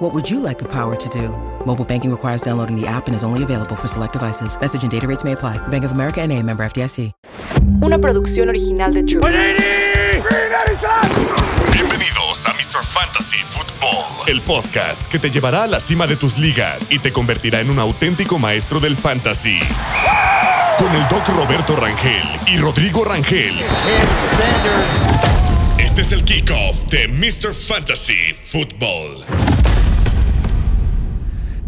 What would you like the power to do? Mobile banking requires downloading the app and is only available for select devices. Message and data rates may apply. Bank of America and a member FDIC. Una producción original de True. Bienvenidos a Mr. Fantasy Football, el podcast que te llevará a la cima de tus ligas y te convertirá en un auténtico maestro del fantasy. Con el doc Roberto Rangel y Rodrigo Rangel. Este es el kickoff de Mr. Fantasy Football.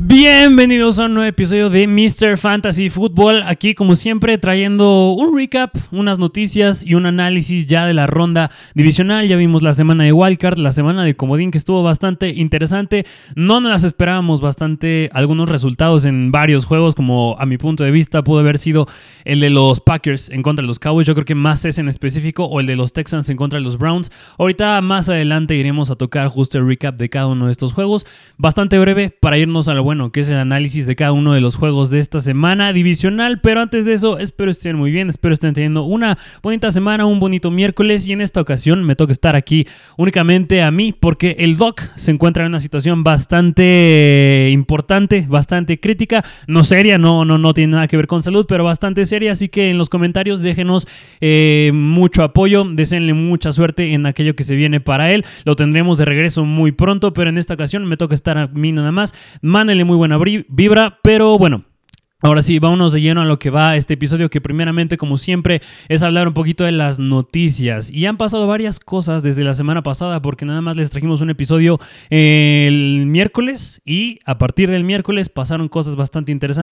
Bienvenidos a un nuevo episodio de Mr. Fantasy Football. Aquí, como siempre, trayendo un recap, unas noticias y un análisis ya de la ronda divisional. Ya vimos la semana de Wildcard, la semana de Comodín, que estuvo bastante interesante. No nos las esperábamos bastante. Algunos resultados en varios juegos, como a mi punto de vista, pudo haber sido el de los Packers en contra de los Cowboys. Yo creo que más es en específico, o el de los Texans en contra de los Browns. Ahorita, más adelante, iremos a tocar justo el recap de cada uno de estos juegos. Bastante breve para irnos a lo bueno, que es el análisis de cada uno de los juegos de esta semana divisional. Pero antes de eso, espero estén muy bien, espero estén teniendo una bonita semana, un bonito miércoles. Y en esta ocasión me toca estar aquí únicamente a mí, porque el Doc se encuentra en una situación bastante importante, bastante crítica, no seria, no, no, no tiene nada que ver con salud, pero bastante seria. Así que en los comentarios déjenos eh, mucho apoyo, deseenle mucha suerte en aquello que se viene para él. Lo tendremos de regreso muy pronto, pero en esta ocasión me toca estar a mí nada más. Muy buena vibra, pero bueno, Ahora sí, vámonos de lleno a lo que va este episodio, que primeramente, como siempre, es hablar un poquito de las noticias. Y han pasado varias cosas desde la semana pasada, porque nada más les trajimos un episodio el miércoles y a partir del miércoles pasaron cosas bastante interesantes.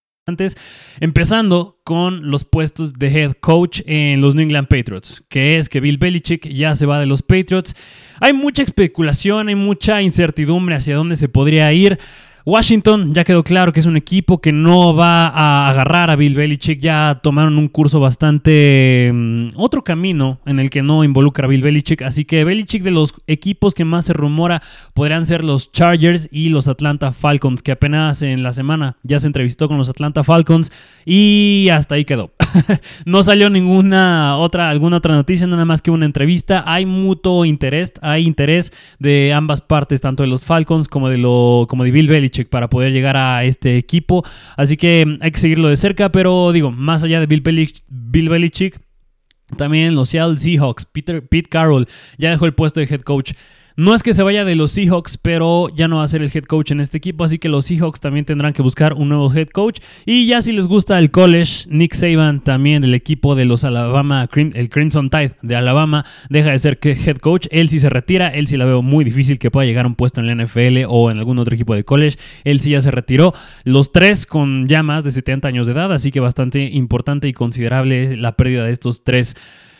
Empezando con los puestos de head coach en los New England Patriots, que es que Bill Belichick ya se va de los Patriots. Hay mucha especulación, hay mucha incertidumbre hacia dónde se podría ir. Washington ya quedó claro que es un equipo que no va a agarrar a Bill Belichick. Ya tomaron un curso bastante. Mm, otro camino en el que no involucra a Bill Belichick. Así que Belichick, de los equipos que más se rumora, podrían ser los Chargers y los Atlanta Falcons, que apenas en la semana ya se entrevistó con los Atlanta Falcons y hasta ahí quedó. no salió ninguna otra, alguna otra noticia, nada más que una entrevista. Hay mutuo interés, hay interés de ambas partes, tanto de los Falcons como de, lo, como de Bill Belichick para poder llegar a este equipo. Así que hay que seguirlo de cerca, pero digo, más allá de Bill, Belichick, también los Seattle Seahawks, Peter, Pete Carroll ya dejó el puesto de head coach. No es que se vaya de los Seahawks, pero ya no va a ser el head coach en este equipo, así que los Seahawks también tendrán que buscar un nuevo head coach. Y ya si les gusta el college, Nick Saban también del equipo de los Alabama, el Crimson Tide de Alabama, deja de ser head coach. Él sí se retira, él sí la veo muy difícil que pueda llegar a un puesto en la NFL o en algún otro equipo de college. Él sí ya se retiró. Los tres con ya más de 70 años de edad, así que bastante importante y considerable la pérdida de estos tres.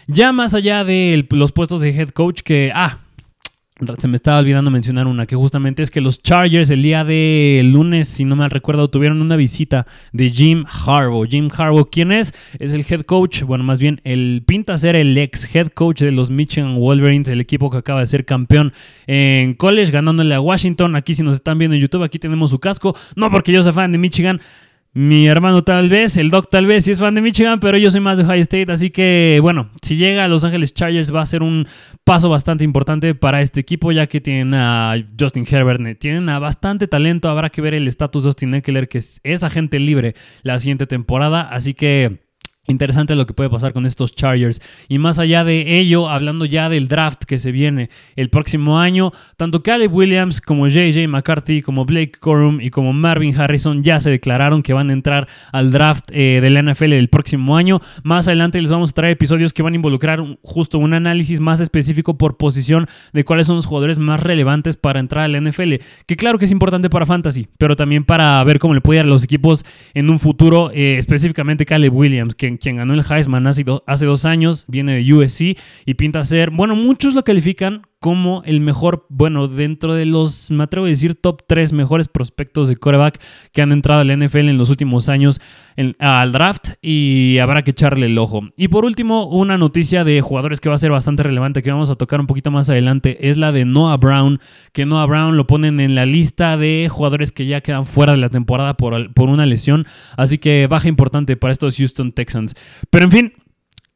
Ya más allá de los puestos de head coach que, ah, se me estaba olvidando mencionar una, que justamente es que los Chargers el día de lunes, si no mal recuerdo, tuvieron una visita de Jim Harbaugh. Jim Harbaugh, ¿quién es? Es el head coach, bueno, más bien, el pinta ser el ex head coach de los Michigan Wolverines, el equipo que acaba de ser campeón en college, ganándole a Washington. Aquí si nos están viendo en YouTube, aquí tenemos su casco. No porque yo sea fan de Michigan, mi hermano tal vez, el Doc tal vez, si es fan de Michigan, pero yo soy más de Ohio State, así que bueno, si llega a Los Ángeles Chargers va a ser un paso bastante importante para este equipo, ya que tienen a Justin Herbert, tienen a bastante talento, habrá que ver el estatus de Austin Eckler, que es agente libre la siguiente temporada, así que Interesante lo que puede pasar con estos Chargers. Y más allá de ello, hablando ya del draft que se viene el próximo año, tanto Caleb Williams como JJ McCarthy, como Blake Corum y como Marvin Harrison ya se declararon que van a entrar al draft eh, de la NFL del próximo año. Más adelante les vamos a traer episodios que van a involucrar justo un análisis más específico por posición de cuáles son los jugadores más relevantes para entrar a la NFL. Que claro que es importante para Fantasy, pero también para ver cómo le puede ir a los equipos en un futuro, eh, específicamente Caleb Williams, que quien ganó el Heisman hace, dos años, viene de USC y pinta ser, bueno, muchos lo califican como el mejor, bueno, dentro de los, me atrevo a decir, top 3 mejores prospectos de coreback que han entrado al NFL en los últimos años al draft y habrá que echarle el ojo. Y por último, una noticia de jugadores que va a ser bastante relevante que vamos a tocar un poquito más adelante es la de Noah Brown, que Noah Brown lo ponen en la lista de jugadores que ya quedan fuera de la temporada por, por una lesión, así que baja importante para estos Houston Texans. Pero en fin,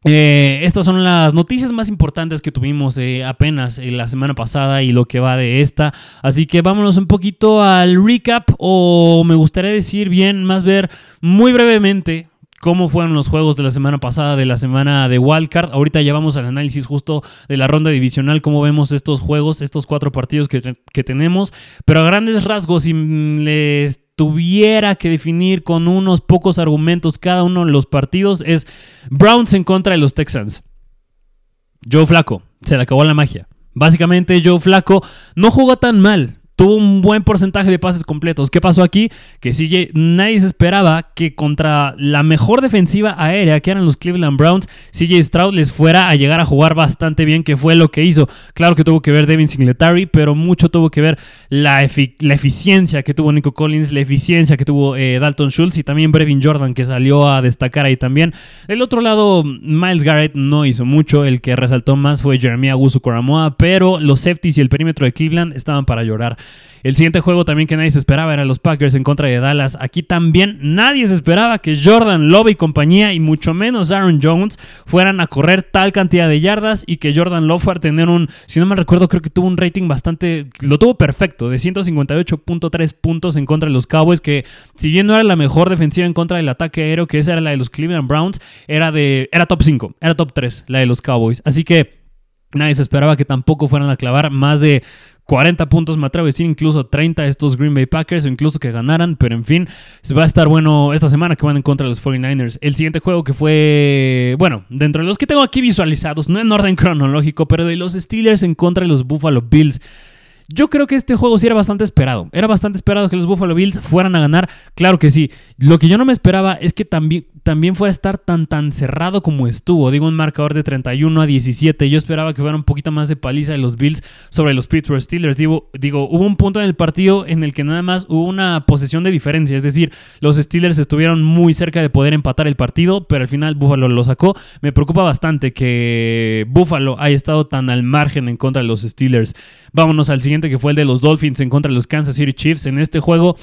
eh, estas son las noticias más importantes que tuvimos eh, apenas eh, la semana pasada y lo que va de esta. Así que vámonos un poquito al recap o me gustaría decir bien, más ver muy brevemente cómo fueron los juegos de la semana pasada, de la semana de Wildcard. Ahorita ya vamos al análisis justo de la ronda divisional, cómo vemos estos juegos, estos cuatro partidos que, que tenemos. Pero a grandes rasgos, si les tuviera que definir con unos pocos argumentos cada uno de los partidos es Browns en contra de los Texans. Joe Flaco, se le acabó la magia. Básicamente Joe Flaco no jugó tan mal tuvo un buen porcentaje de pases completos. ¿Qué pasó aquí? Que CJ, nadie se esperaba que contra la mejor defensiva aérea que eran los Cleveland Browns, CJ Stroud les fuera a llegar a jugar bastante bien, que fue lo que hizo. Claro que tuvo que ver Devin Singletary, pero mucho tuvo que ver la, eficiencia que tuvo Nico Collins, la eficiencia que tuvo eh, Dalton Schultz y también Brevin Jordan, que salió a destacar ahí también. Del otro lado, Miles Garrett no hizo mucho, el que resaltó más fue Jeremiah Agusu Coramoa, pero los safeties y el perímetro de Cleveland estaban para llorar. El siguiente juego también que nadie se esperaba era los Packers en contra de Dallas. Aquí también nadie se esperaba que Jordan Love y compañía, y mucho menos Aaron Jones, fueran a correr tal cantidad de yardas y que Jordan Love fuera a tener un, si no me recuerdo, creo que tuvo un rating bastante, lo tuvo perfecto, de 158.3 puntos en contra de los Cowboys, que si bien no era la mejor defensiva en contra del ataque aéreo, que esa era la de los Cleveland Browns, era de, era top 5, era top 3 la de los Cowboys. Así que nadie se esperaba que tampoco fueran a clavar más de 40 puntos, me atrevo incluso 30 estos Green Bay Packers o incluso que ganaran, pero en fin, va a estar bueno esta semana que van en contra de los 49ers. El siguiente juego que fue, bueno, dentro de los que tengo aquí visualizados, no en orden cronológico, pero de los Steelers en contra de los Buffalo Bills. Yo creo que este juego sí era bastante esperado. Era bastante esperado que los Buffalo Bills fueran a ganar. Claro que sí. Lo que yo no me esperaba es que también, también fuera a estar tan tan cerrado como estuvo. Digo, un marcador de 31 a 17. Yo esperaba que fuera un poquito más de paliza de los Bills sobre los Pittsburgh Steelers. Digo, digo, hubo un punto en el partido en el que nada más hubo una posesión de diferencia. Es decir, los Steelers estuvieron muy cerca de poder empatar el partido, pero al final Buffalo lo sacó. Me preocupa bastante que Buffalo haya estado tan al margen en contra de los Steelers. Vámonos al siguiente que fue el de los Dolphins en contra de los Kansas City Chiefs. En este juego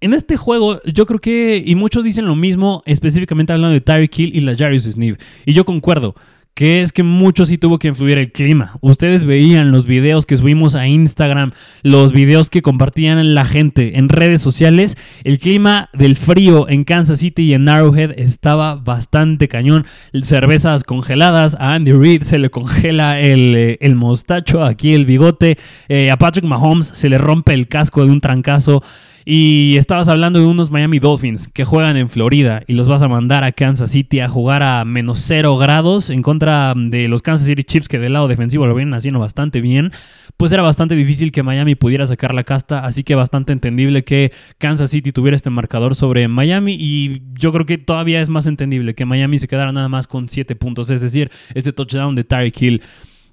en este juego, yo creo que, y muchos dicen lo mismo, específicamente hablando de Tyreek Hill y la Jarius Sneed, y yo concuerdo que es que mucho sí tuvo que influir el clima. Ustedes veían los videos que subimos a Instagram, los videos que compartían la gente en redes sociales. El clima del frío en Kansas City y en Arrowhead estaba bastante cañón. Cervezas congeladas, a Andy Reid se le congela el, eh, el mostacho, aquí el bigote. Eh, a Patrick Mahomes se le rompe el casco de un trancazo. Y estabas hablando de unos Miami Dolphins que juegan en Florida y los vas a mandar a Kansas City a jugar a menos cero grados en contra de los Kansas City Chiefs que del lado defensivo lo vienen haciendo bastante bien. Pues era bastante difícil que Miami pudiera sacar la casta, así que bastante entendible que Kansas City tuviera este marcador sobre Miami y yo creo que todavía es más entendible que Miami se quedara nada más con 7 puntos, es decir, este touchdown de Tyreek Hill.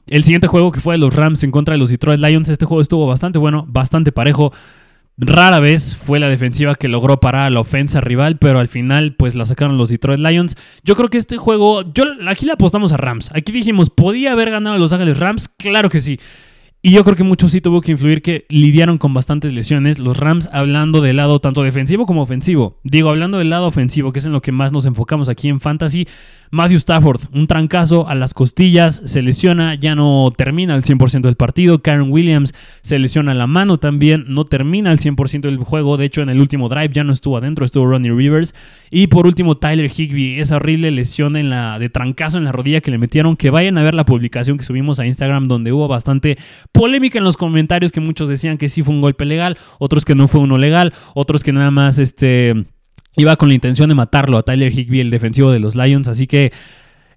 El siguiente juego que fue de los Rams en contra de los Detroit Lions, este juego estuvo bastante bueno, bastante parejo. Rara vez fue la defensiva que logró parar la ofensa rival, pero al final pues la sacaron los Detroit Lions. Yo creo que este juego, yo aquí le apostamos a Rams. Aquí dijimos, ¿podía haber ganado a Los Ángeles Rams? Claro que sí. Y yo creo que mucho sí tuvo que influir que lidiaron con bastantes lesiones. Los Rams hablando del lado tanto defensivo como ofensivo. Digo, hablando del lado ofensivo, que es en lo que más nos enfocamos aquí en Fantasy. Matthew Stafford, un trancazo a las costillas, se lesiona, ya no termina el 100% del partido. Karen Williams se lesiona la mano también, no termina el 100% del juego. De hecho, en el último drive ya no estuvo adentro, estuvo Ronnie Rivers. Y por último, Tyler Higby, esa horrible lesión en la, de trancazo en la rodilla que le metieron. Que vayan a ver la publicación que subimos a Instagram, donde hubo bastante polémica en los comentarios, que muchos decían que sí fue un golpe legal, otros que no fue uno legal, otros que nada más este iba con la intención de matarlo a Tyler Higby, el defensivo de los Lions. Así que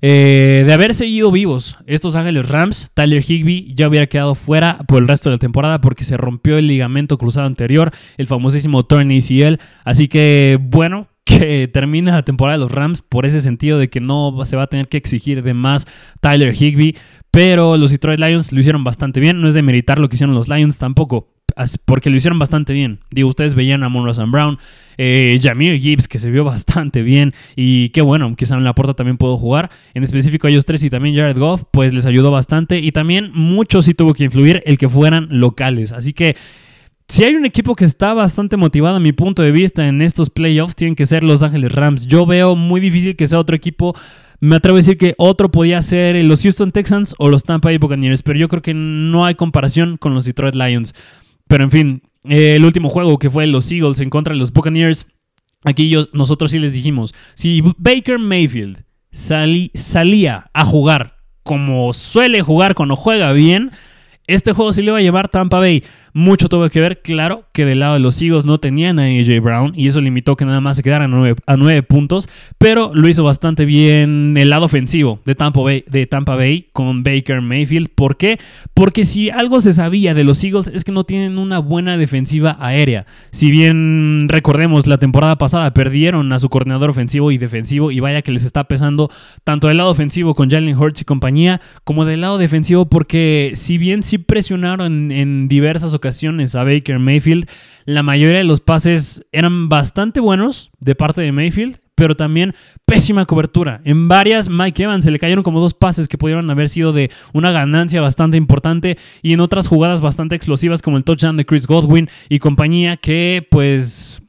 eh, de haber seguido vivos estos Ángeles Rams, Tyler Higby ya hubiera quedado fuera por el resto de la temporada porque se rompió el ligamento cruzado anterior, el famosísimo torn ACL. Así que bueno, que termina la temporada de los Rams por ese sentido de que no se va a tener que exigir de más Tyler Higby. Pero los Detroit Lions lo hicieron bastante bien. No es de meritar lo que hicieron los Lions tampoco porque lo hicieron bastante bien. Digo, ustedes veían a Monroe Brown, eh, Jamir Gibbs, que se vio bastante bien, y qué bueno, que en la puerta también puedo jugar. En específico, ellos tres y también Jared Goff, pues les ayudó bastante. Y también mucho sí tuvo que influir el que fueran locales. Así que. Si hay un equipo que está bastante motivado a mi punto de vista en estos playoffs, tienen que ser Los Ángeles Rams. Yo veo muy difícil que sea otro equipo me atrevo a decir que otro podía ser los Houston Texans o los Tampa Bay Buccaneers, pero yo creo que no hay comparación con los Detroit Lions. Pero en fin, eh, el último juego que fue los Eagles en contra de los Buccaneers, aquí yo, nosotros sí les dijimos, si Baker Mayfield salía a jugar como suele jugar cuando juega bien, este juego sí le va a llevar Tampa Bay. Mucho tuvo que ver, claro, que del lado de los Eagles no tenían a AJ Brown y eso limitó que nada más se quedaran a nueve, puntos, pero lo hizo bastante bien el lado ofensivo de Tampa, Bay, de Tampa Bay con Baker Mayfield. ¿Por qué? Porque si algo se sabía de los Eagles es que no tienen una buena defensiva aérea. Si bien recordemos la temporada pasada perdieron a su coordinador ofensivo y defensivo y vaya que les está pesando tanto del lado ofensivo con Jalen Hurts y compañía como del lado defensivo porque si bien presionaron en diversas ocasiones a Baker Mayfield. La mayoría de los pases eran bastante buenos de parte de Mayfield, pero también pésima cobertura. En varias, Mike Evans se le cayeron como dos pases que pudieron haber sido de una ganancia bastante importante y en otras jugadas bastante explosivas como el touchdown de Chris Godwin y compañía que pues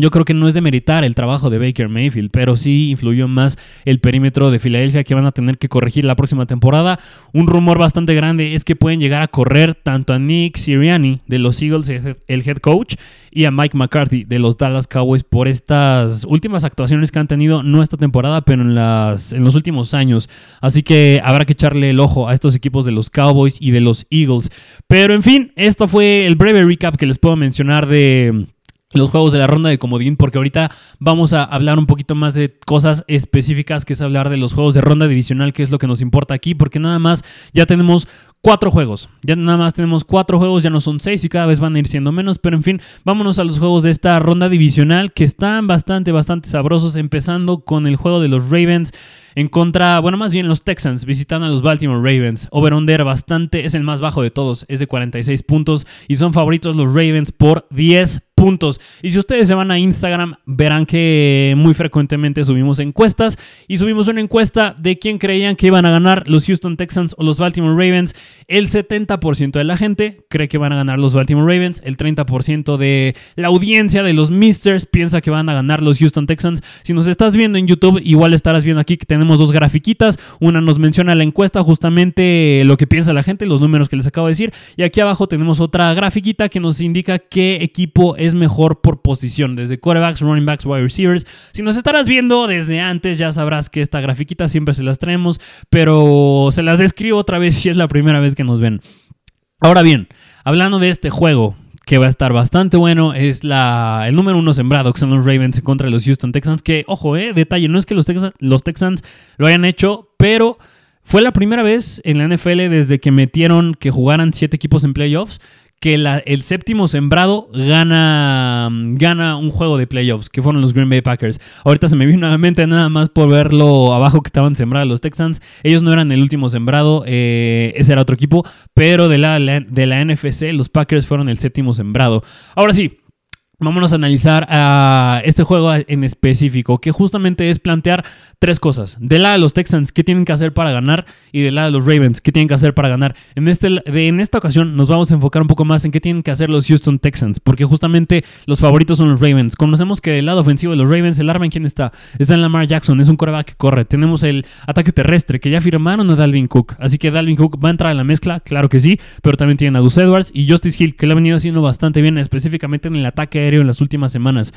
yo creo que no es de meritar el trabajo de Baker Mayfield, pero sí influyó más el perímetro de Filadelfia que van a tener que corregir la próxima temporada. Un rumor bastante grande es que pueden llegar a correr tanto a Nick Sirianni de los Eagles, el head coach, y a Mike McCarthy de los Dallas Cowboys por estas últimas actuaciones que han tenido, no esta temporada, pero en, las, en los últimos años. Así que habrá que echarle el ojo a estos equipos de los Cowboys y de los Eagles. Pero en fin, esto fue el breve recap que les puedo mencionar de los juegos de la ronda de comodín, porque ahorita vamos a hablar un poquito más de cosas específicas, que es hablar de los juegos de ronda divisional, que es lo que nos importa aquí, porque nada más ya tenemos cuatro juegos. Ya nada más tenemos cuatro juegos, ya no son seis y cada vez van a ir siendo menos. Pero en fin, vámonos a los juegos de esta ronda divisional que están bastante, bastante sabrosos. Empezando con el juego de los Ravens en contra, bueno, más bien los Texans visitan a los Baltimore Ravens. Over-under bastante, es el más bajo de todos, es de 46 puntos y son favoritos los Ravens por 10 puntos. Y si ustedes se van a Instagram, verán que muy frecuentemente subimos encuestas y subimos una encuesta de quién creían que iban a ganar los Houston Texans o los Baltimore Ravens. El 70% de la gente cree que van a ganar los Baltimore Ravens, el 30% de la audiencia de los Misters piensa que van a ganar los Houston Texans. Si nos estás viendo en YouTube, igual estarás viendo aquí que tenemos dos grafiquitas. Una nos menciona la encuesta, justamente lo que piensa la gente, los números que les acabo de decir. Y aquí abajo tenemos otra grafiquita que nos indica qué equipo es mejor por posición, desde quarterbacks, running backs, wide receivers. Si nos estarás viendo desde antes, ya sabrás que esta grafiquita siempre se las traemos, pero se las describo otra vez si es la primera vez que nos ven. Ahora bien, hablando de este juego, que va a estar bastante bueno. Es la, el número uno sembrado, que los Ravens contra los Houston Texans. Que, ojo, eh, detalle, no es que los, los Texans lo hayan hecho, pero fue la primera vez en la NFL desde que metieron que jugaran siete equipos en playoffs que el séptimo sembrado gana, gana un juego de playoffs, que fueron los Green Bay Packers. Ahorita se me vino nuevamente nada más por verlo abajo que estaban sembrados los Texans. Ellos no eran el último sembrado, eh, ese era otro equipo, pero de la, de la NFC los Packers fueron el séptimo sembrado. Ahora sí, Vámonos a analizar a este juego en específico, que justamente es plantear tres cosas. De lado de los Texans, ¿qué tienen que hacer para ganar? Y de lado de los Ravens, ¿qué tienen que hacer para ganar? En, este, en esta ocasión nos vamos a enfocar un poco más en qué tienen que hacer los Houston Texans, porque justamente los favoritos son los Ravens. Conocemos que del lado ofensivo de los Ravens, el arma en quién está. Está en Lamar Jackson, es un coreback que corre. Tenemos el ataque terrestre, que ya firmaron a Dalvin Cook. Así que Dalvin Cook va a entrar a la mezcla, claro que sí, pero también tienen a Gus Edwards y Justice Hill, que lo ha venido haciendo bastante bien, específicamente en el ataque en las últimas semanas.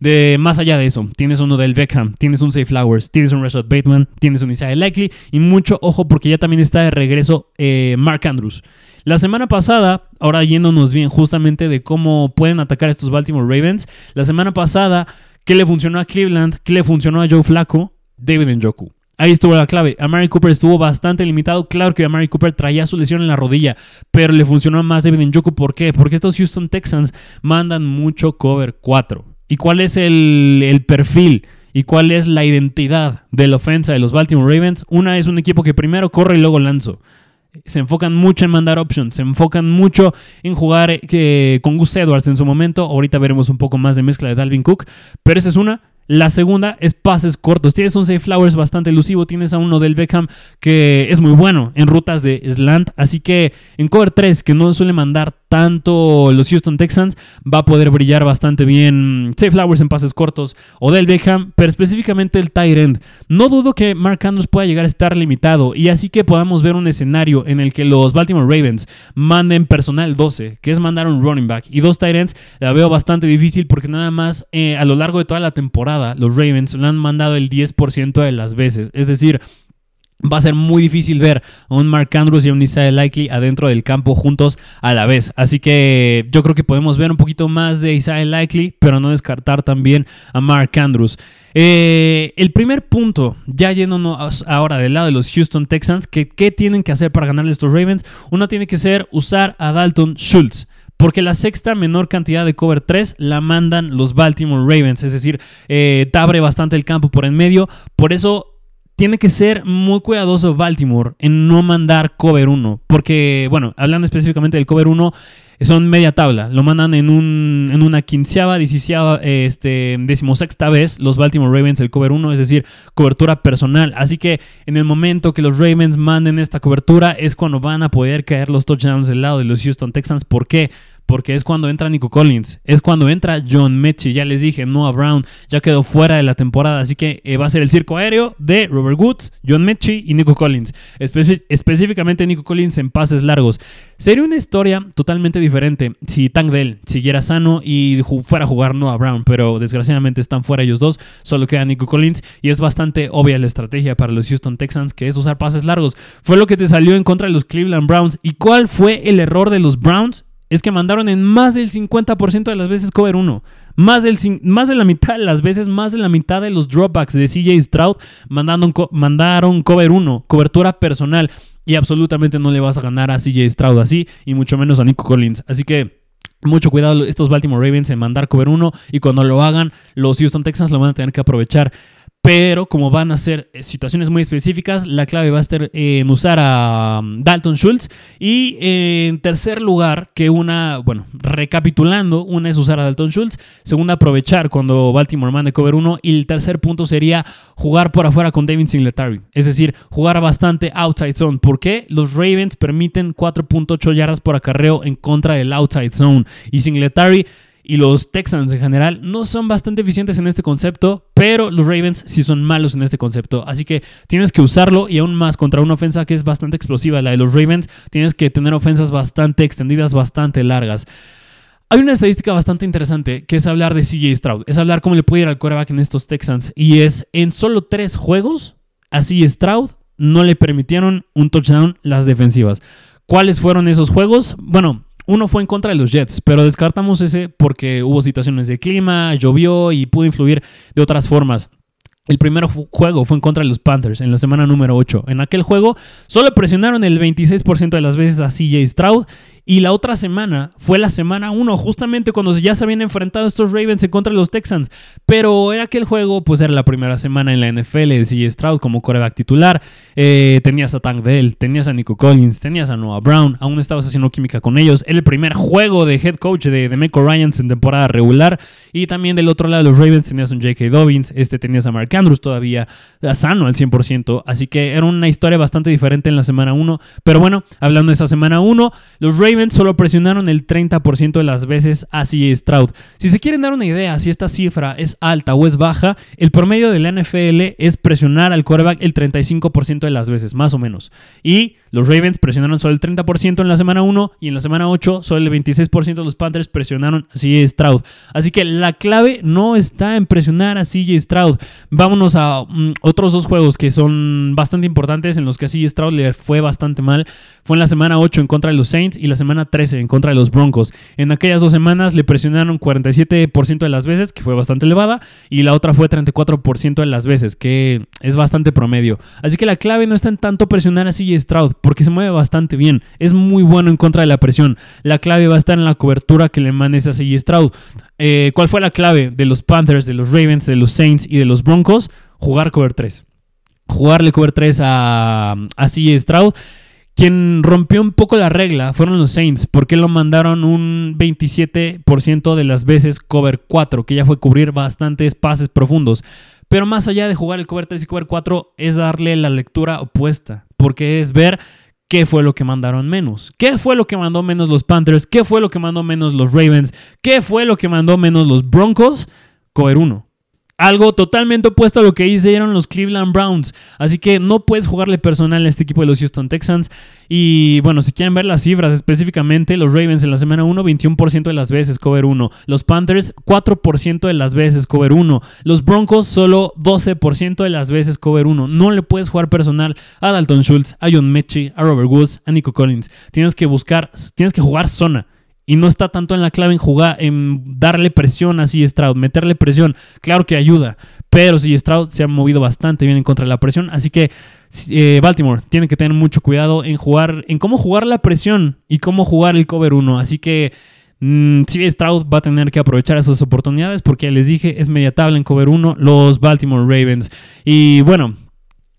De, más allá de eso, tienes uno del Beckham, tienes un Safe Flowers, tienes un Rashad Bateman, tienes un Isaiah Likely y mucho ojo porque ya también está de regreso eh, Mark Andrews. La semana pasada, ahora yéndonos bien justamente de cómo pueden atacar estos Baltimore Ravens, la semana pasada, ¿qué le funcionó a Cleveland? ¿Qué le funcionó a Joe Flacco? David Njoku. Ahí estuvo la clave. Amari Cooper estuvo bastante limitado. Claro que Amari Cooper traía su lesión en la rodilla, pero le funcionó más David Njoku. ¿Por qué? Porque estos Houston Texans mandan mucho cover 4. ¿Y cuál es el, perfil? ¿Y cuál es la identidad de la ofensa de los Baltimore Ravens? Una es un equipo que primero corre y luego lanzo. Se enfocan mucho en mandar options, se enfocan mucho en jugar eh, con Gus Edwards en su momento. Ahorita veremos un poco más de mezcla de Dalvin Cook, pero esa es una. La segunda es pases cortos. Tienes un Safe Flowers bastante elusivo. Tienes a uno del Beckham que es muy bueno en rutas de slant. Así que en cover 3, que no suele mandar tanto los Houston Texans, va a poder brillar bastante bien Safe Flowers en pases cortos o del Beckham, pero específicamente el tight. No dudo que Mark Andrews pueda llegar a estar limitado y así que podamos ver un escenario en el que los Baltimore Ravens manden personal 12, que es mandar un running back y dos tight. La veo bastante difícil porque nada más eh, a lo largo de toda la temporada los Ravens lo han mandado el 10% de las veces. Es decir, Va a ser muy difícil ver a un Mark Andrews y a un Isaiah Likely adentro del campo juntos a la vez. Así que yo creo que podemos ver un poquito más de Isaiah Likely, pero no descartar también a Mark Andrews. Eh, el primer punto, ya yéndonos ahora del lado de los Houston Texans, que qué tienen que hacer para ganarle estos Ravens, uno tiene que ser usar a Dalton Schultz. Porque la sexta menor cantidad de cover 3 la mandan los Baltimore Ravens. Es decir, eh, te abre bastante el campo por en medio. Por eso tiene que ser muy cuidadoso Baltimore en no mandar cover 1. Porque, bueno, hablando específicamente del cover 1, son media tabla. Lo mandan en, un, en una quinceava, diecisava, este, decimosexta vez los Baltimore Ravens el cover 1, es decir, cobertura personal. Así que en el momento que los Ravens manden esta cobertura es cuando van a poder caer los touchdowns del lado de los Houston Texans. ¿Por qué? Porque es cuando entra Nico Collins, es cuando entra John Mechie, ya les dije, Noah Brown ya quedó fuera de la temporada, así que eh, va a ser el circo aéreo de Robert Woods, John Mechie y Nico Collins, específicamente Nico Collins en pases largos. Sería una historia totalmente diferente si Tank Dell siguiera sano y fuera a jugar Noah Brown, pero desgraciadamente están fuera ellos dos, solo queda Nico Collins y es bastante obvia la estrategia para los Houston Texans que es usar pases largos. Fue lo que te salió en contra de los Cleveland Browns. ¿Y cuál fue el error de los Browns? Es que mandaron en más del 50% de las veces cover 1. Más, del, más de la mitad de las veces, más de la mitad de los dropbacks de CJ Stroud mandaron, mandaron cover 1, cobertura personal. Y absolutamente no le vas a ganar a CJ Stroud así, y mucho menos a Nico Collins. Así que mucho cuidado estos Baltimore Ravens en mandar cover 1 y cuando lo hagan los Houston Texans lo van a tener que aprovechar pero como van a ser eh, situaciones muy específicas, la clave va a estar en usar a um, Dalton Schultz. Y en tercer lugar, que una, bueno, recapitulando, una es usar a Dalton Schultz, segunda aprovechar cuando Baltimore mande cover 1 y el tercer punto sería jugar por afuera con David Singletary, es decir, jugar bastante outside zone. ¿Por qué? Los Ravens permiten 4.8 yardas por acarreo en contra del outside zone y Singletary y los Texans en general no son bastante eficientes en este concepto, pero los Ravens sí son malos en este concepto. Así que tienes que usarlo y aún más contra una ofensa que es bastante explosiva, la de los Ravens, tienes que tener ofensas bastante extendidas, bastante largas. Hay una estadística bastante interesante que es hablar de CJ Stroud, es hablar cómo le puede ir al quarterback en estos Texans y es en solo tres juegos a CJ Stroud no le permitieron un touchdown las defensivas. ¿Cuáles fueron esos juegos? Bueno, uno fue en contra de los Jets, pero descartamos ese porque hubo situaciones de clima, llovió y pudo influir de otras formas. El primer juego fue en contra de los Panthers en la semana número 8. En aquel juego solo presionaron el 26% de las veces a CJ Stroud Y la otra semana fue la semana 1, justamente cuando ya se habían enfrentado estos Ravens en contra de los Texans. Pero era aquel juego, pues era la primera semana en la NFL de CJ Stroud como coreback titular. Eh, tenías a Tank Dell, tenías a Nico Collins, tenías a Noah Brown, aún estabas haciendo química con ellos. Era el primer juego de head coach de, de Michael Ryans en temporada regular. Y también del otro lado de los Ravens tenías a un J.K. Dobbins, este tenías a Mark Andrews todavía sano al 100%. Así que era una historia bastante diferente en la semana 1. Pero bueno, hablando de esa semana 1, los Ravens solo presionaron el 30% de las veces a CJ Stroud. Si se quieren dar una idea si esta cifra es alta o es baja, el promedio de la NFL es presionar al quarterback el 35% de las veces, más o menos. Y los Ravens presionaron solo el 30% en la semana 1 y en la semana 8 solo el 26% de los Panthers presionaron a CJ Stroud. Así que la clave no está en presionar a CJ Stroud. Vámonos a mm, otros dos juegos que son bastante importantes en los que a CJ Stroud le fue bastante mal. Fue en la semana 8 en contra de los Saints y la semana 13 en contra de los Broncos. En aquellas dos semanas le presionaron 47% de las veces, que fue bastante elevada, y la otra fue 34% de las veces, que es bastante promedio. Así que la clave no está en tanto presionar a CJ Stroud porque se mueve bastante bien. Es muy bueno en contra de la presión. La clave va a estar en la cobertura que le manes a CJ Stroud. Eh, ¿Cuál fue la clave de los Panthers, de los Ravens, de los Saints y de los Broncos? Jugar cover 3. Jugarle cover 3 a, a CJ Stroud. Quien rompió un poco la regla fueron los Saints, porque lo mandaron un 27% de las veces cover 4, que ya fue cubrir bastantes pases profundos. Pero más allá de jugar el cover 3 y cover 4 es darle la lectura opuesta, porque es ver qué fue lo que mandaron menos, qué fue lo que mandó menos los Panthers, qué fue lo que mandó menos los Ravens, qué fue lo que mandó menos los Broncos, cover 1. Algo totalmente opuesto a lo que hicieron los Cleveland Browns. Así que no puedes jugarle personal a este equipo de los Houston Texans. Y bueno, si quieren ver las cifras específicamente, los Ravens en la semana 1, 21% de las veces cover 1. Los Panthers, 4% de las veces cover 1. Los Broncos, solo 12% de las veces cover 1. No le puedes jugar personal a Dalton Schultz, a John Mechie, a Robert Woods, a Nico Collins. Tienes que buscar, tienes que jugar zona. Y no está tanto en la clave en jugar, en darle presión a C. Stroud, meterle presión. Claro que ayuda, pero C. Stroud se ha movido bastante bien en contra de la presión. Así que eh, Baltimore tiene que tener mucho cuidado en jugar, en cómo jugar la presión y cómo jugar el cover 1. Así que mm, C. Stroud va a tener que aprovechar esas oportunidades porque les dije, es media tabla en cover 1 los Baltimore Ravens. Y bueno,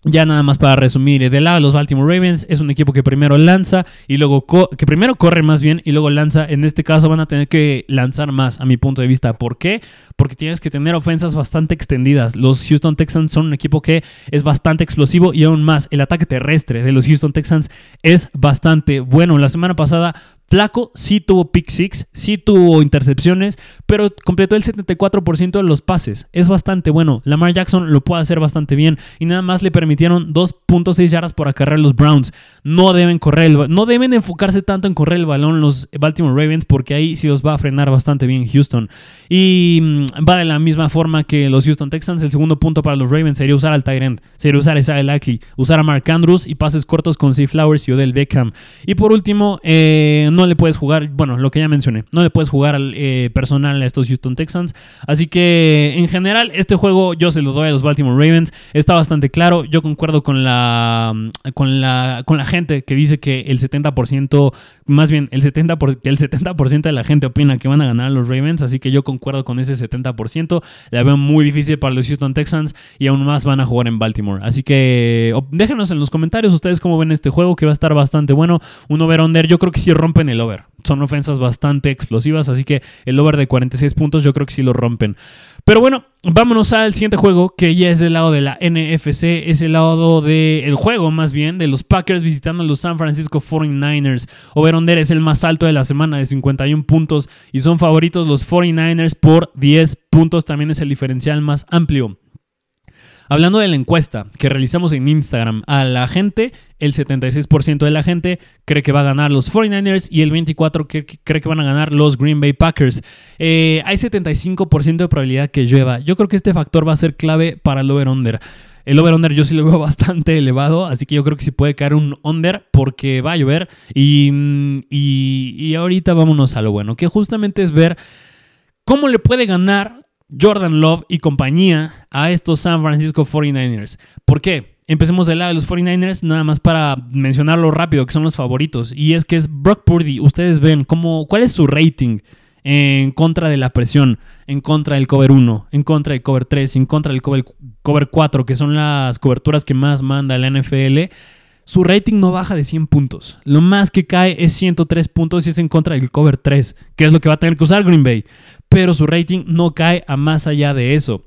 ya nada más para resumir, del lado de los Baltimore Ravens es un equipo que primero lanza y luego que primero corre más bien y luego lanza. En este caso van a tener que lanzar más a mi punto de vista. ¿Por qué? Porque tienes que tener ofensas bastante extendidas. Los Houston Texans son un equipo que es bastante explosivo y aún más el ataque terrestre de los Houston Texans es bastante bueno. La semana pasada Flaco sí tuvo pick six, sí tuvo intercepciones, pero completó el 74% de los pases. Es bastante bueno. Lamar Jackson lo puede hacer bastante bien y nada más le permitieron 2.6 yardas por acarrear los Browns. No deben correr, el, no deben enfocarse tanto en correr el balón los Baltimore Ravens porque ahí sí los va a frenar bastante bien Houston. Y mm, va de la misma forma que los Houston Texans. El segundo punto para los Ravens sería usar al Tyrant, sería usar a Isaiah Likely, usar a Mark Andrews y pases cortos con C. Flowers y Odell Beckham. Y por último, eh, no le puedes jugar, bueno, lo que ya mencioné, no le puedes jugar al eh, personal a estos Houston Texans. Así que en general, este juego yo se lo doy a los Baltimore Ravens. Está bastante claro. Yo concuerdo con la, con la, con la gente que dice que el 70%, más bien el 70%, que el 70% de la gente opina que van a ganar los Ravens. Así que yo concuerdo con ese 70%. La veo muy difícil para los Houston Texans y aún más van a jugar en Baltimore. Así que déjenos en los comentarios ustedes cómo ven este juego que va a estar bastante bueno. Un over-under, yo creo que sí rompen el over. Son ofensas bastante explosivas, así que el over de 46 puntos yo creo que sí lo rompen. Pero bueno, vámonos al siguiente juego, que ya es del lado de la NFC, es el lado del juego más bien, de los Packers visitando a los San Francisco 49ers. Over-under es el más alto de la semana de 51 puntos y son favoritos los 49ers por 10 puntos, también es el diferencial más amplio. Hablando de la encuesta que realizamos en Instagram, a la gente, el 76% de la gente cree que va a ganar los 49ers y el 24% cree que van a ganar los Green Bay Packers. Eh, hay 75% de probabilidad que llueva. Yo creo que este factor va a ser clave para el over-under. El over-under yo sí lo veo bastante elevado, así que yo creo que sí puede caer un under porque va a llover. Y, y, y ahorita vámonos a lo bueno, que justamente es ver cómo le puede ganar Jordan Love y compañía a estos San Francisco 49ers. ¿Por qué? Empecemos del lado de los 49ers, nada más para mencionarlo rápido, que son los favoritos. Y es que es Brock Purdy. Ustedes ven cómo, cuál es su rating en contra de la presión, en contra del cover 1, en contra del cover 3, en contra del cover, cover 4, que son las coberturas que más manda la NFL. Su rating no baja de 100 puntos. Lo más que cae es 103 puntos y es en contra del cover 3, que es lo que va a tener que usar Green Bay. Pero su rating no cae a más allá de eso.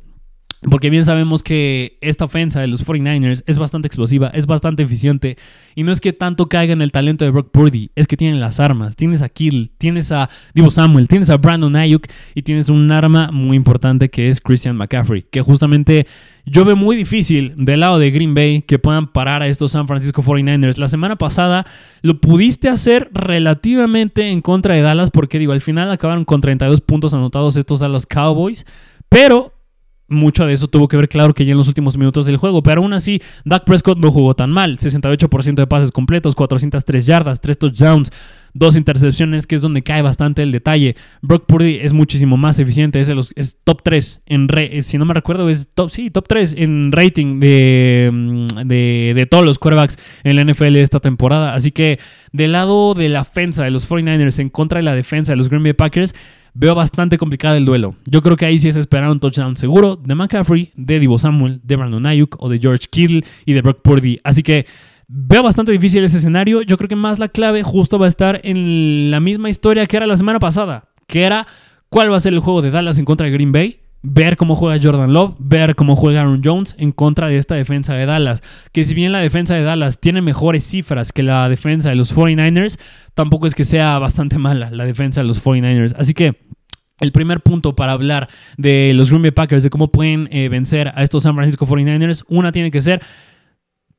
Porque bien sabemos que esta ofensa de los 49ers es bastante explosiva, es bastante eficiente. Y no es que tanto caiga en el talento de Brock Purdy, es que tienen las armas. Tienes a Kill, tienes a Divo Samuel, tienes a Brandon Ayuk y tienes un arma muy importante que es Christian McCaffrey. Que justamente yo veo muy difícil del lado de Green Bay que puedan parar a estos San Francisco 49ers. La semana pasada lo pudiste hacer relativamente en contra de Dallas porque digo, al final acabaron con 32 puntos anotados estos Dallas Cowboys. Pero mucho de eso tuvo que ver, claro, que ya en los últimos minutos del juego, pero aún así, Dak Prescott no jugó tan mal. 68% de pases completos, 403 yardas, 3 touchdowns, 2 intercepciones, que es donde cae bastante el detalle. Brock Purdy es muchísimo más eficiente, es, los, es top 3 en eh, si no me recuerdo, es top, sí, top 3 en rating de, mm, de, de todos los quarterbacks en la NFL esta temporada. Así que del lado de la defensa de los 49ers en contra de la defensa de los Green Bay Packers, Veo bastante complicado el duelo. Yo creo que ahí sí es esperar un touchdown seguro de McCaffrey, de Divo Samuel, de Brandon Ayuk o de George Kittle y de Brock Purdy. Así que veo bastante difícil ese escenario. Yo creo que más la clave justo va a estar en la misma historia que era la semana pasada, que era cuál va a ser el juego de Dallas en contra de Green Bay ver cómo juega Jordan Love, ver cómo juega Aaron Jones en contra de esta defensa de Dallas. Que si bien la defensa de Dallas tiene mejores cifras que la defensa de los 49ers, tampoco es que sea bastante mala la defensa de los 49ers. Así que el primer punto para hablar de los Green Bay Packers, de cómo pueden eh, vencer a estos San Francisco 49ers, una tiene que ser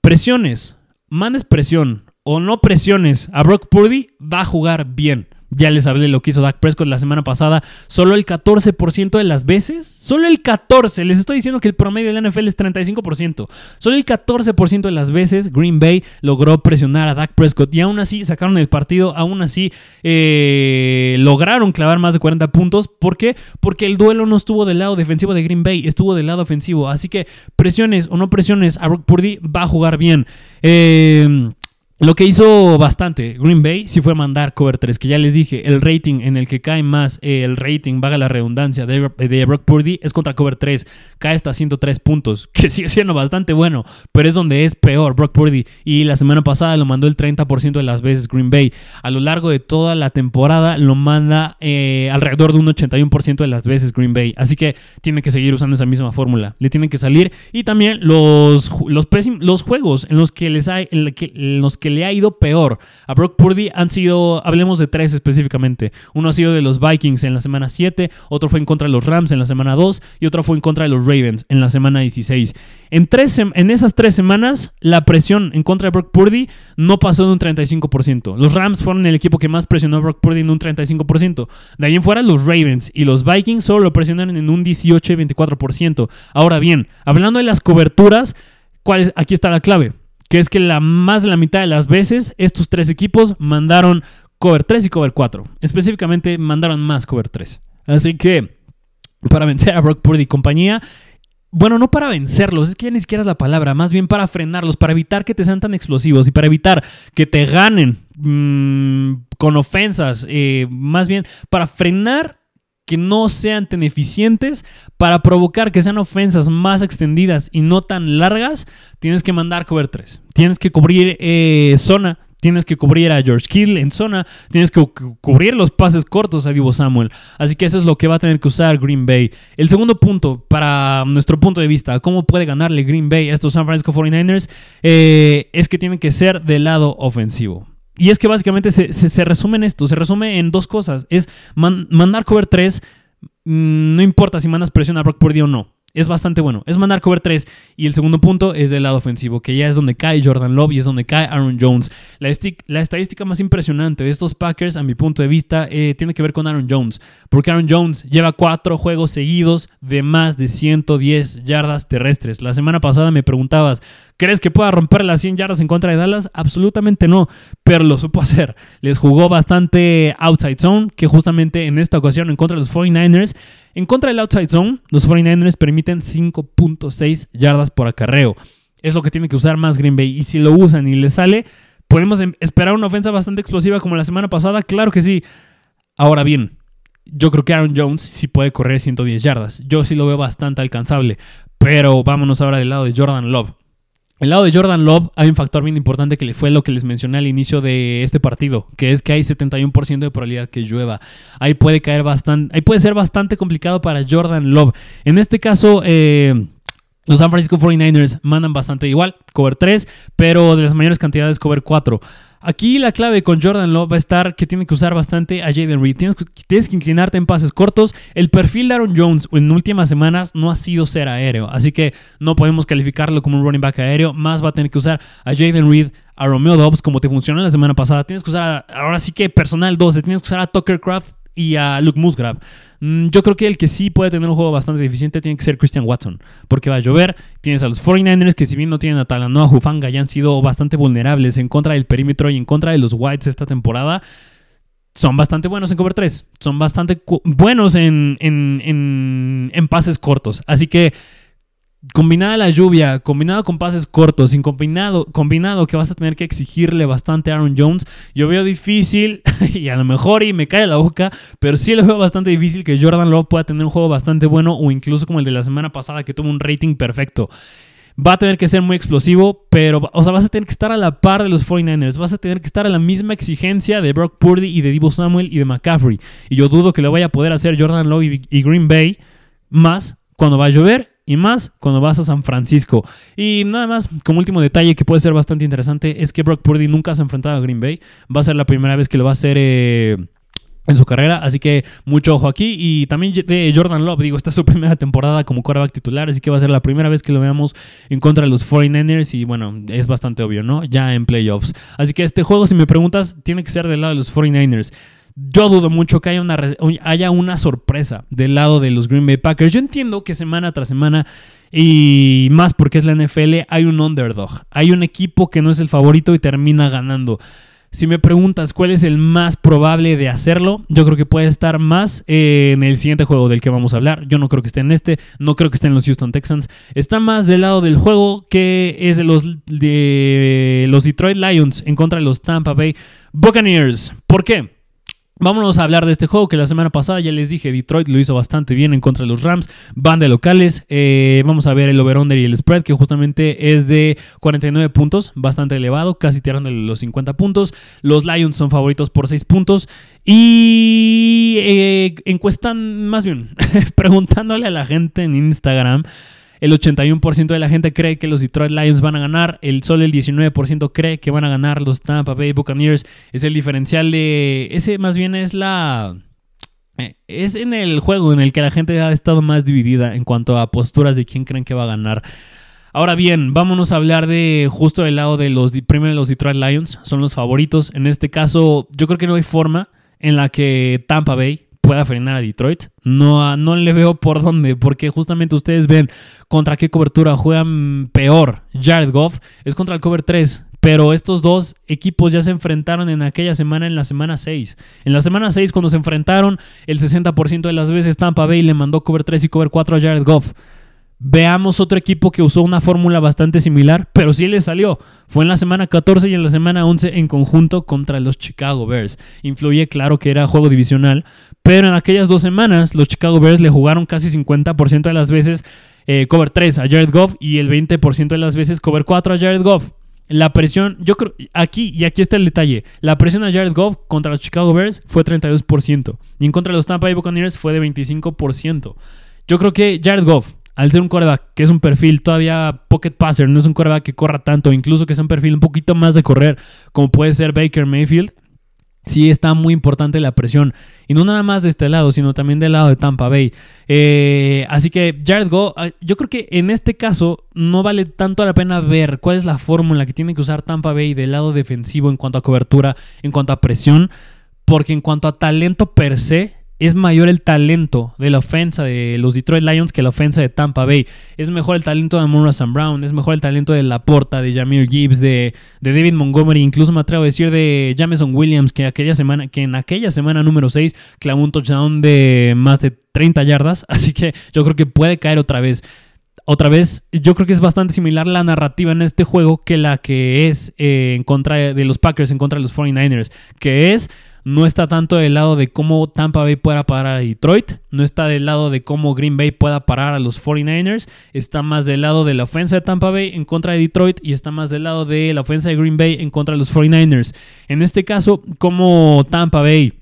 presiones. Mandes presión o no presiones a Brock Purdy, va a jugar bien. Ya les hablé lo que hizo Dak Prescott la semana pasada. Solo el 14% de las veces, solo el 14%, les estoy diciendo que el promedio de la NFL es 35%. Solo el 14% de las veces Green Bay logró presionar a Dak Prescott y aún así sacaron el partido, aún así eh, lograron clavar más de 40 puntos. ¿Por qué? Porque el duelo no estuvo del lado defensivo de Green Bay, estuvo del lado ofensivo. Así que presiones o no presiones a Brock Purdy va a jugar bien. Eh, lo que hizo bastante Green Bay sí fue mandar cover 3, que ya les dije, el rating en el que cae más, eh, el rating, vaga la redundancia, de, Brock Purdy es contra cover 3, cae hasta 103 puntos, que sigue siendo bastante bueno, pero es donde es peor Brock Purdy. Y la semana pasada lo mandó el 30% de las veces Green Bay. A lo largo de toda la temporada lo manda eh, alrededor de un 81% de las veces Green Bay. Así que tiene que seguir usando esa misma fórmula. Le tienen que salir. Y también los, los, los juegos en los que les hay, en los que le ha ido peor a Brock Purdy han sido, hablemos de tres específicamente. Uno ha sido de los Vikings en la semana 7, otro fue en contra de los Rams en la semana 2 y otro fue en contra de los Ravens en la semana 16. En, tres, en esas tres semanas, la presión en contra de Brock Purdy no pasó de un 35%. Los Rams fueron el equipo que más presionó a Brock Purdy en un 35%. De ahí en fuera, los Ravens y los Vikings solo lo presionaron en un 18 y 24%. Ahora bien, hablando de las coberturas, ¿cuál aquí está la clave que es que la más de la mitad de las veces estos tres equipos mandaron cover 3 y cover 4. Específicamente mandaron más cover 3. Así que para vencer a Brock Purdy y compañía, bueno, no para vencerlos, es que ya ni siquiera es la palabra, más bien para frenarlos, para evitar que te sean tan explosivos y para evitar que te ganen mm, con ofensas, eh, más bien para frenar que no sean tan eficientes para provocar que sean ofensas más extendidas y no tan largas, tienes que mandar cover 3. Tienes que cubrir eh, zona, tienes que cubrir a George Kittle en zona, tienes que cubrir los pases cortos a Divo Samuel. Así que eso es lo que va a tener que usar Green Bay. El segundo punto, para nuestro punto de vista, cómo puede ganarle Green Bay a estos San Francisco 49ers, eh, es que tienen que ser del lado ofensivo. Y es que básicamente se, resume en esto, se resume en dos cosas. Es mandar cover 3, mm, no importa si mandas presión a Brock Purdy o no es bastante bueno. Es mandar cover 3. Y el segundo punto es del lado ofensivo, que ya es donde cae Jordan Love y es donde cae Aaron Jones. La, estadística más impresionante de estos Packers, a mi punto de vista, eh, tiene que ver con Aaron Jones. Porque Aaron Jones lleva cuatro juegos seguidos de más de 110 yardas terrestres. La semana pasada me preguntabas, ¿crees que pueda romper las 100 yardas en contra de Dallas? Absolutamente no, pero lo supo hacer. Les jugó bastante outside zone, que justamente en esta ocasión en contra de los 49ers en contra del outside zone, los 49ers permiten 5.6 yardas por acarreo. es lo que tiene que usar más Green Bay. Y si lo usan y le sale, podemos em, esperar una ofensa bastante explosiva como la semana pasada. Claro que sí. Ahora bien, yo creo que Aaron Jones sí puede correr 110 yardas. Yo sí lo veo bastante alcanzable. Pero vámonos ahora del lado de Jordan Love. El lado de Jordan Love hay un factor bien importante que fue lo que les mencioné al inicio de este partido, que es que hay 71% de probabilidad que llueva. Ahí puede caer bastante, ahí puede ser bastante complicado para Jordan Love. En este caso, eh, los San Francisco 49ers mandan bastante igual, cover 3, pero de las mayores cantidades cover 4. Aquí la clave con Jordan Love va a estar que tiene que usar bastante a Jaden Reed. Tienes, que inclinarte en pases cortos. El perfil de Aaron Jones en últimas semanas no ha sido ser aéreo, así que no podemos calificarlo como un running back aéreo. Más va a tener que usar a Jaden Reed, a Romeo Dobbs, como te funcionó la semana pasada. Tienes que usar, ahora sí que personal 12, tienes que usar a Tucker Craft y a Luke Musgrave. Mm, yo creo que el que sí puede tener un juego bastante deficiente tiene que ser Christian Watson, porque va a llover. Tienes a los 49ers que si bien no tienen a Talanoa Jufanga ya han sido bastante vulnerables en contra del perímetro y en contra de los Whites esta temporada. Son bastante buenos en cover 3. Son bastante buenos en, en, en pases cortos. Así que combinada la lluvia, combinado con pases cortos, sin combinado, combinado que vas a tener que exigirle bastante a Aaron Jones, yo veo difícil, y a lo mejor y me cae la boca, pero sí lo veo bastante difícil que Jordan Love pueda tener un juego bastante bueno o incluso como el de la semana pasada que tuvo un rating perfecto. Va a tener que ser muy explosivo, pero, o sea, vas a tener que estar a la par de los 49ers. Vas a tener que estar a la misma exigencia de Brock Purdy y de Divo Samuel y de McCaffrey. Y yo dudo que lo vaya a poder hacer Jordan Love y Green Bay más cuando va a llover y más cuando vas a San Francisco. Y nada más, como último detalle que puede ser bastante interesante, es que Brock Purdy nunca se ha enfrentado a Green Bay. Va a ser la primera vez que lo va a hacer. Eh, en su carrera, así que mucho ojo aquí y también de Jordan Love, digo, esta es su primera temporada como quarterback titular, así que va a ser la primera vez que lo veamos en contra de los 49ers y bueno, es bastante obvio, ¿no? Ya en playoffs. Así que este juego, si me preguntas, tiene que ser del lado de los 49ers. Yo dudo mucho que haya una, sorpresa del lado de los Green Bay Packers. Yo entiendo que semana tras semana y más porque es la NFL, hay un underdog. Hay un equipo que no es el favorito y termina ganando. Si me preguntas cuál es el más probable de hacerlo, yo creo que puede estar más en el siguiente juego del que vamos a hablar. Yo no creo que esté en este, no creo que esté en los Houston Texans. Está más del lado del juego que es de los, de los Detroit Lions en contra de los Tampa Bay Buccaneers. ¿Por qué? Vámonos a hablar de este juego que la semana pasada ya les dije, Detroit lo hizo bastante bien en contra de los Rams, van de locales, eh, vamos a ver el over-under y el spread que justamente es de 49 puntos, bastante elevado, casi tirando los 50 puntos, los Lions son favoritos por 6 puntos y eh, encuestan, más bien, preguntándole a la gente en Instagram, el 81% de la gente cree que los Detroit Lions van a ganar. El solo el 19% cree que van a ganar los Tampa Bay Buccaneers. Es el diferencial de... Ese más bien es la... Eh, es en el juego en el que la gente ha estado más dividida en cuanto a posturas de quién creen que va a ganar. Ahora bien, vámonos a hablar de justo del lado de los primero los Detroit Lions, son los favoritos. En este caso, yo creo que no hay forma en la que Tampa Bay pueda frenar a Detroit. No, no le veo por dónde, porque justamente ustedes ven contra qué cobertura juegan peor Jared Goff, es contra el cover 3. Pero estos dos equipos ya se enfrentaron en aquella semana, en la semana 6. En la semana 6, cuando se enfrentaron, el 60% de las veces Tampa Bay le mandó cover 3 y cover 4 a Jared Goff. Veamos otro equipo que usó una fórmula bastante similar, pero sí le salió. Fue en la semana 14 y en la semana 11 en conjunto contra los Chicago Bears. Influye, claro, que era juego divisional, pero en aquellas dos semanas los Chicago Bears le jugaron casi 50% de las veces eh, cover 3 a Jared Goff y el 20% de las veces cover 4 a Jared Goff. La presión, yo creo, aquí y aquí está el detalle. La presión a Jared Goff contra los Chicago Bears fue 32% y en contra de los Tampa Bay Buccaneers fue de 25%. Yo creo que Jared Goff, al ser un coreback que es un perfil todavía pocket passer, no es un coreback que corra tanto, incluso que sea un perfil un poquito más de correr, como puede ser Baker Mayfield, sí está muy importante la presión. Y no nada más de este lado, sino también del lado de Tampa Bay. Eh, así que Jared Go, ah, yo creo que en este caso no vale tanto la pena ver cuál es la fórmula que tiene que usar Tampa Bay del lado defensivo en cuanto a cobertura, en cuanto a presión, porque en cuanto a talento per se, es mayor el talento de la ofensa de los Detroit Lions que la ofensa de Tampa Bay. Es mejor el talento de Amon Sam Brown, es mejor el talento de Laporta, de Jamir Gibbs, de, David Montgomery, incluso me atrevo a decir de Jameson Williams, que, aquella semana, que en aquella semana número 6 clavó un touchdown de más de 30 yardas. Así que yo creo que puede caer otra vez. otra vez, yo creo que es bastante similar la narrativa en este juego que la que es eh, en contra de los Packers, en contra de los 49ers, que es no está tanto del lado de cómo Tampa Bay pueda parar a Detroit, no está del lado de cómo Green Bay pueda parar a los 49ers, está más del lado de la ofensa de Tampa Bay en contra de Detroit y está más del lado de la ofensa de Green Bay en contra de los 49ers. En este caso, cómo Tampa Bay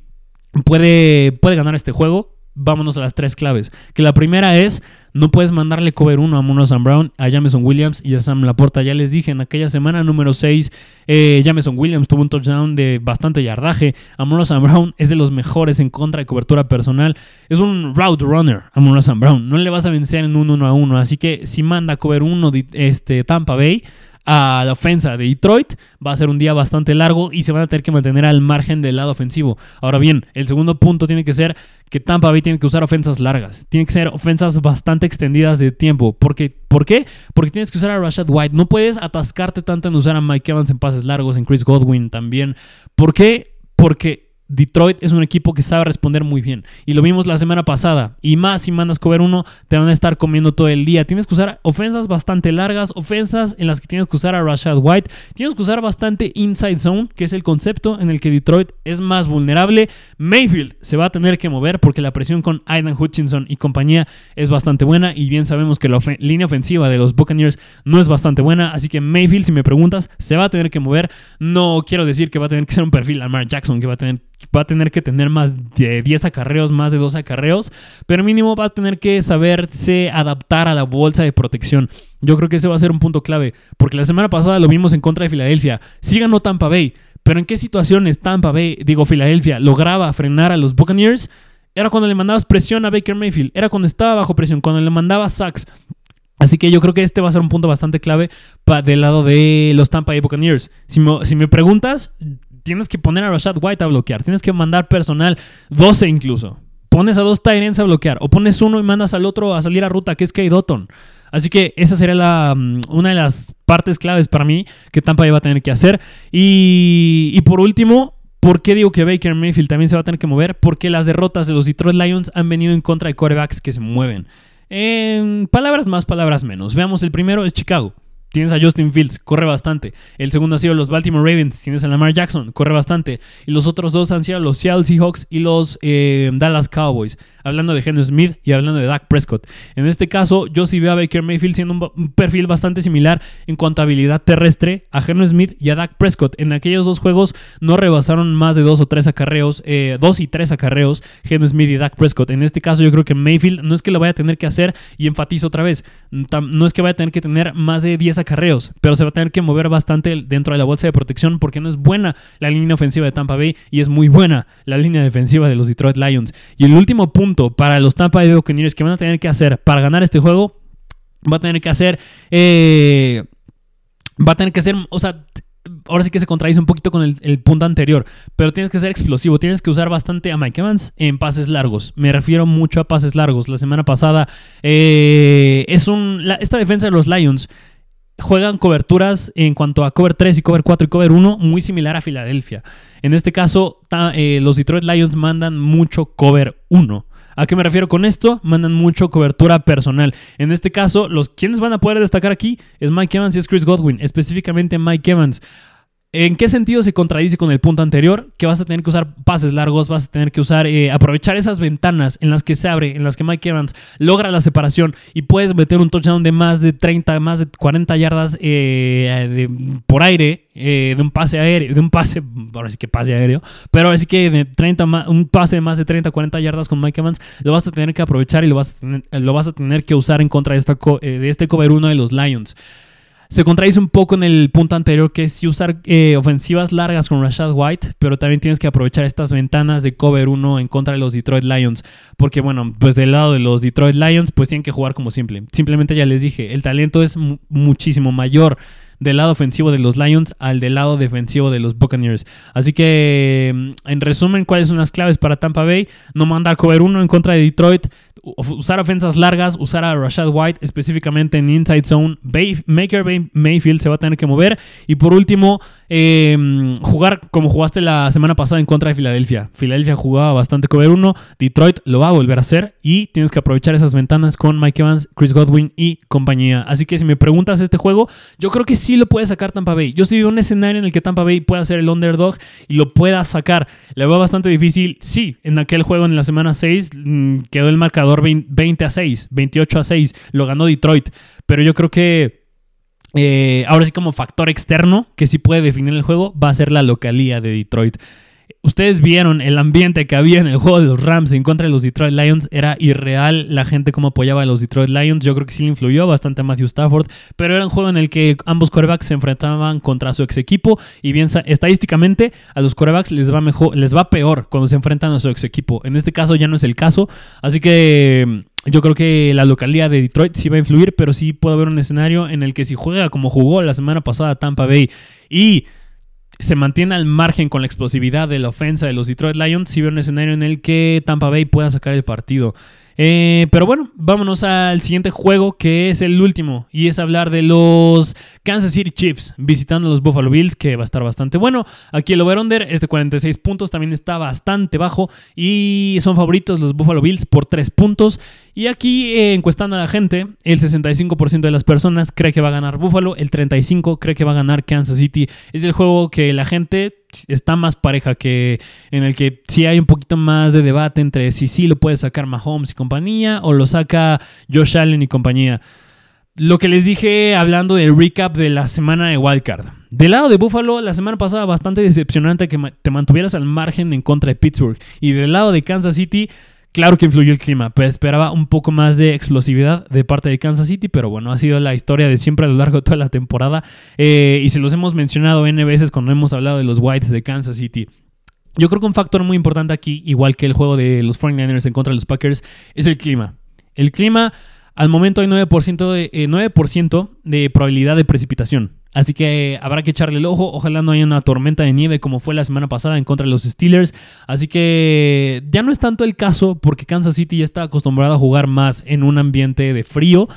puede, puede ganar este juego, vámonos a las tres claves. Que la primera es, no puedes mandarle cover 1 a Mono Sam Brown, a Jameson Williams y a Sam Laporta. Ya les dije, en aquella semana número 6, eh, Jameson Williams tuvo un touchdown de bastante yardaje. A Mono Sam Brown es de los mejores en contra de cobertura personal. Es un route runner a Mono Sam Brown. No le vas a vencer en un 1 a 1. Así que si manda cover 1 este, Tampa Bay a la ofensa de Detroit. Va a ser un día bastante largo y se van a tener que mantener al margen del lado ofensivo. Ahora bien, el segundo punto tiene que ser que Tampa Bay tiene que usar ofensas largas. Tiene que ser ofensas bastante extendidas de tiempo. Porque, ¿Por qué? Porque tienes que usar a Rashad White. No puedes atascarte tanto en usar a Mike Evans en pases largos, en Chris Godwin también. ¿Por qué? Porque Detroit es un equipo que sabe responder muy bien. Y lo vimos la semana pasada. Y más si mandas cover uno, te van a estar comiendo todo el día. Tienes que usar ofensas bastante largas, ofensas en las que tienes que usar a Rashad White. Tienes que usar bastante inside zone, que es el concepto en el que Detroit es más vulnerable. Mayfield se va a tener que mover porque la presión con Aidan Hutchinson y compañía es bastante buena. Y bien sabemos que la línea ofensiva de los Buccaneers no es bastante buena. Así que Mayfield, si me preguntas, se va a tener que mover. No quiero decir que va a tener que ser un perfil Lamar Jackson, que va a tener va a tener que tener más de 10 acarreos, más de 2 acarreos, pero mínimo va a tener que saberse adaptar a la bolsa de protección. Yo creo que ese va a ser un punto clave, porque la semana pasada lo vimos en contra de Filadelfia. Sí ganó Tampa Bay, pero ¿en qué situaciones Tampa Bay, digo Filadelfia, lograba frenar a los Buccaneers? Era cuando le mandabas presión a Baker Mayfield, era cuando estaba bajo presión, cuando le mandaba sacks. Así que yo creo que este va a ser un punto bastante clave del lado de los Tampa Bay Buccaneers. Si me preguntas, tienes que poner a Rashad White a bloquear, tienes que mandar personal 12 incluso. Pones a dos Tyrants a bloquear o pones uno y mandas al otro a salir a ruta, que es Kay Dotton. Así que esa sería la, mm, una de las partes claves para mí que Tampa va a tener que hacer. Y, y por último, ¿Por qué digo que Baker Mayfield también se va a tener que mover? Porque las derrotas de los Detroit Lions han venido en contra de quarterbacks que se mueven. En palabras más, palabras menos. Veamos, el primero es Chicago. Tienes a Justin Fields, corre bastante. El segundo ha sido los Baltimore Ravens, tienes a Lamar Jackson, corre bastante. Y los otros dos han sido los Seattle Seahawks y los eh, Dallas Cowboys hablando de Henry Smith y hablando de Dak Prescott. En este caso, yo sí veo a Baker Mayfield siendo un, perfil bastante similar en cuanto a habilidad terrestre a Henry Smith y a Dak Prescott. En aquellos dos juegos no rebasaron más de dos o tres acarreos, eh, dos y tres acarreos, Henry Smith y Dak Prescott. En este caso, yo creo que Mayfield no es que lo vaya a tener que hacer, y enfatizo otra vez, no es que vaya a tener que tener más de 10 acarreos, pero se va a tener que mover bastante dentro de la bolsa de protección porque no es buena la línea ofensiva de Tampa Bay y es muy buena la línea defensiva de los Detroit Lions. Y el último punto para los Tampa Bay Buccaneers que van a tener que hacer para ganar este juego, va a tener que hacer, eh, va a tener que hacer, o sea, ahora sí que se contradice un poquito con el, punto anterior, pero tienes que ser explosivo, tienes que usar bastante a Mike Evans en pases largos. Me refiero mucho a pases largos. La semana pasada eh, es un, esta defensa de los Lions juegan coberturas en cuanto a cover 3 y cover 4 y cover 1 muy similar a Filadelfia. En este caso, eh, los Detroit Lions mandan mucho cover 1. ¿A qué me refiero con esto? Mandan mucho cobertura personal. En este caso, los quienes van a poder destacar aquí es Mike Evans y es Chris Godwin, específicamente Mike Evans. ¿En qué sentido se contradice con el punto anterior? Que vas a tener que usar pases largos, vas a tener que usar, eh, aprovechar esas ventanas en las que se abre, en las que Mike Evans logra la separación y puedes meter un touchdown de más de 30, más de 40 yardas eh, por aire, eh, de un pase aéreo, de un pase, ahora sí que pase aéreo, pero ahora sí que de 30, un pase de más de 30, 40 yardas con Mike Evans, lo vas a tener que aprovechar y lo vas a tener, lo vas a tener que usar en contra de, esta, de este cover 1 de los Lions. Se contradice un poco en el punto anterior, que es si usar eh, ofensivas largas con Rashad White, pero también tienes que aprovechar estas ventanas de cover 1 en contra de los Detroit Lions. Porque, bueno, pues del lado de los Detroit Lions, pues tienen que jugar como simple. Simplemente ya les dije, el talento es muchísimo mayor del lado ofensivo de los Lions al del lado defensivo de los Buccaneers. Así que, mm, en resumen, ¿cuáles son las claves para Tampa Bay? No mandar cover 1 en contra de Detroit, usar ofensas largas, usar a Rashad White específicamente en inside zone. Maker Mayfield se va a tener que mover. Y por último, em, jugar como jugaste la semana pasada en contra de Filadelfia. Filadelfia jugaba bastante cover 1, Detroit lo va a volver a hacer y tienes que aprovechar esas ventanas con Mike Evans, Chris Godwin y compañía. Así que si me preguntas este juego, yo creo que sí lo puede sacar Tampa Bay. Yo sí veo un escenario en el que Tampa Bay pueda ser el underdog y lo pueda sacar. Le veo bastante difícil. Sí, en aquel juego en la semana 6 mm, quedó el marcador 20 a 6, 28 a 6. Lo ganó Detroit. Pero yo creo que eh, ahora sí como factor externo que sí puede definir el juego va a ser la localía de Detroit. Ustedes vieron el ambiente que había en el juego de los Rams en contra de los Detroit Lions. Era irreal la gente como apoyaba a los Detroit Lions. Yo creo que sí le influyó bastante a Matthew Stafford. Pero era un juego en el que ambos corebacks se enfrentaban contra su ex equipo. Y bien, estadísticamente a los corebacks les va, mejor, les va peor cuando se enfrentan a su ex equipo. En este caso ya no es el caso. Así que yo creo que la localidad de Detroit sí va a influir, pero sí puede haber un escenario en el que si juega como jugó la semana pasada Tampa Bay y se mantiene al margen con la explosividad de la ofensa de los Detroit Lions, sí veo un escenario en el que Tampa Bay pueda sacar el partido. Eh, pero bueno, vámonos al siguiente juego que es el último y es hablar de los Kansas City Chiefs visitando a los Buffalo Bills que va a estar bastante bueno. Aquí el over-under es de 46 puntos, también está bastante bajo y son favoritos los Buffalo Bills por 3 puntos. Y aquí eh, encuestando a la gente, el 65% de las personas cree que va a ganar Buffalo, el 35% cree que va a ganar Kansas City. Es el juego que la gente está más pareja que en el que sí hay un poquito más de debate entre si sí lo puede sacar Mahomes y compañía o lo saca Josh Allen y compañía. Lo que les dije hablando del recap de la semana de Wildcard. Del lado de Buffalo, la semana pasada bastante decepcionante que te mantuvieras al margen en contra de Pittsburgh. Y del lado de Kansas City, Claro que influyó el clima, pero esperaba un poco más de explosividad de parte de Kansas City, pero bueno, ha sido la historia de siempre a lo largo de toda la temporada eh, y se los hemos mencionado N veces cuando hemos hablado de los Whites de Kansas City. Yo creo que un factor muy importante aquí, igual que el juego de los 49ers en contra de los Packers, es el clima. El clima, al momento hay 9% de, 9 eh, de probabilidad de precipitación. Así que habrá que echarle el ojo. Ojalá no haya una tormenta de nieve como fue la semana pasada en contra de los Steelers. Así que ya no es tanto el caso porque Kansas City ya está acostumbrado a jugar más en un ambiente de frío.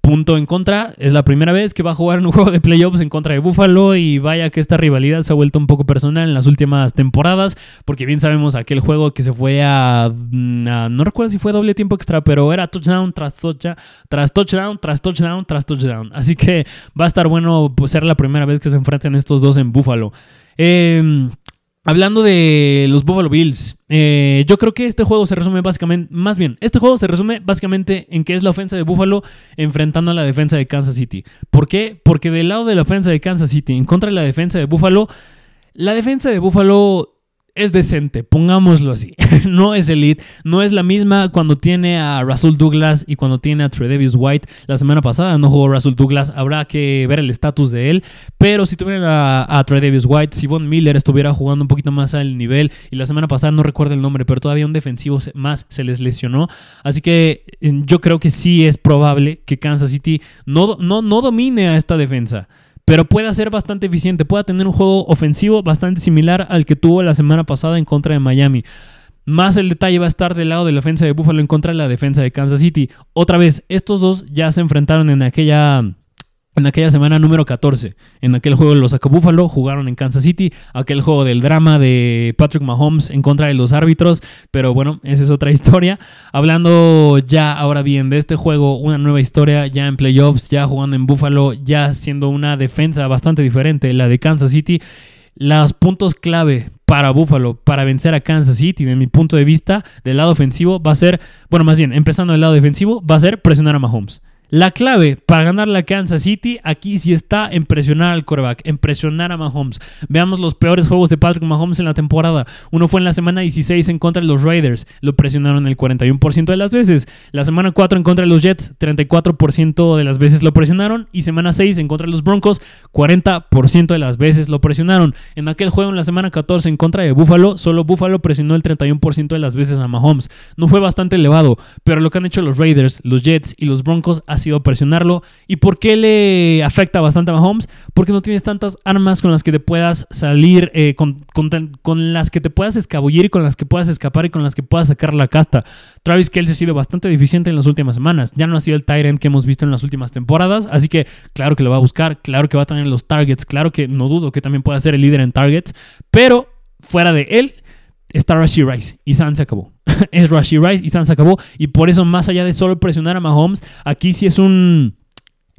Punto en contra, es la primera vez que va a jugar en un juego de playoffs en contra de Buffalo y vaya que esta rivalidad se ha vuelto un poco personal en las últimas temporadas, porque bien sabemos aquel juego que se fue a, mm, no recuerdo si fue doble tiempo extra, pero era touchdown tras touchdown, tras touchdown, tras touchdown, tras touchdown. Así que va a estar bueno pues, ser la primera vez que se enfrenten estos dos en Buffalo. Eh, Hablando de los Buffalo Bills, eh, yo creo que este juego se resume básicamente, más bien, este juego se resume básicamente en que es la ofensa de Buffalo enfrentando a la defensa de Kansas City. ¿Por qué? Porque del lado de la ofensa de Kansas City en contra de la defensa de Buffalo, la defensa de Buffalo es decente, pongámoslo así. no es elite, no es la misma cuando tiene a Russell Douglas y cuando tiene a Tredavious White. La semana pasada no jugó Russell Douglas, habrá que ver el estatus de él. Pero si tuviera a, a White, si Von Miller estuviera jugando un poquito más al nivel, y la semana pasada no recuerdo el nombre, pero todavía un defensivo más se les lesionó. Así que yo creo que sí es probable que Kansas City no, no, no domine a esta defensa pero puede ser bastante eficiente, puede tener un juego ofensivo bastante similar al que tuvo la semana pasada en contra de Miami. Más el detalle va a estar del lado de la defensa de Buffalo en contra de la defensa de Kansas City. Otra vez, estos dos ya se enfrentaron en aquella en aquella semana número 14. En aquel juego los sacó Buffalo, jugaron en Kansas City, aquel juego del drama de Patrick Mahomes en contra de los árbitros, pero bueno, esa es otra historia. Hablando ya ahora bien de este juego, una nueva historia ya en playoffs, ya jugando en Buffalo, ya siendo una defensa bastante diferente, la de Kansas City. Los puntos clave para Buffalo para vencer a Kansas City, de mi punto de vista, del lado ofensivo, va a ser, bueno, más bien, empezando del lado defensivo, va a ser presionar a Mahomes. La clave para ganar la Kansas City aquí sí está en presionar al coreback, en presionar a Mahomes. Veamos los peores juegos de Patrick Mahomes en la temporada. Uno fue en la semana 16 en contra de los Raiders, lo presionaron el 41% de las veces. La semana 4 en contra de los Jets, 34% de las veces lo presionaron. Y semana 6 en contra de los Broncos, 40% de las veces lo presionaron. En aquel juego en la semana 14 en contra de Buffalo, solo Buffalo presionó el 31% de las veces a Mahomes. No fue bastante elevado, pero lo que han hecho los Raiders, los Jets y los Broncos ha sido presionarlo. ¿Y por qué le afecta bastante a Mahomes? Porque no tienes tantas armas con las que te puedas salir, eh, con, con, las que te puedas escabullir, con las que puedas escapar y con las que puedas sacar la casta. Travis Kelce ha sido bastante deficiente en las últimas semanas. Ya no ha sido el Tyrant que hemos visto en las últimas temporadas. Así que claro que lo va a buscar, claro que va a tener los targets, claro que no dudo que también pueda ser el líder en targets. Pero fuera de él, está Rashi Rice y San se acabó. es Rashi Rice y San se acabó. Y por eso, más allá de solo presionar a Mahomes, aquí sí es un.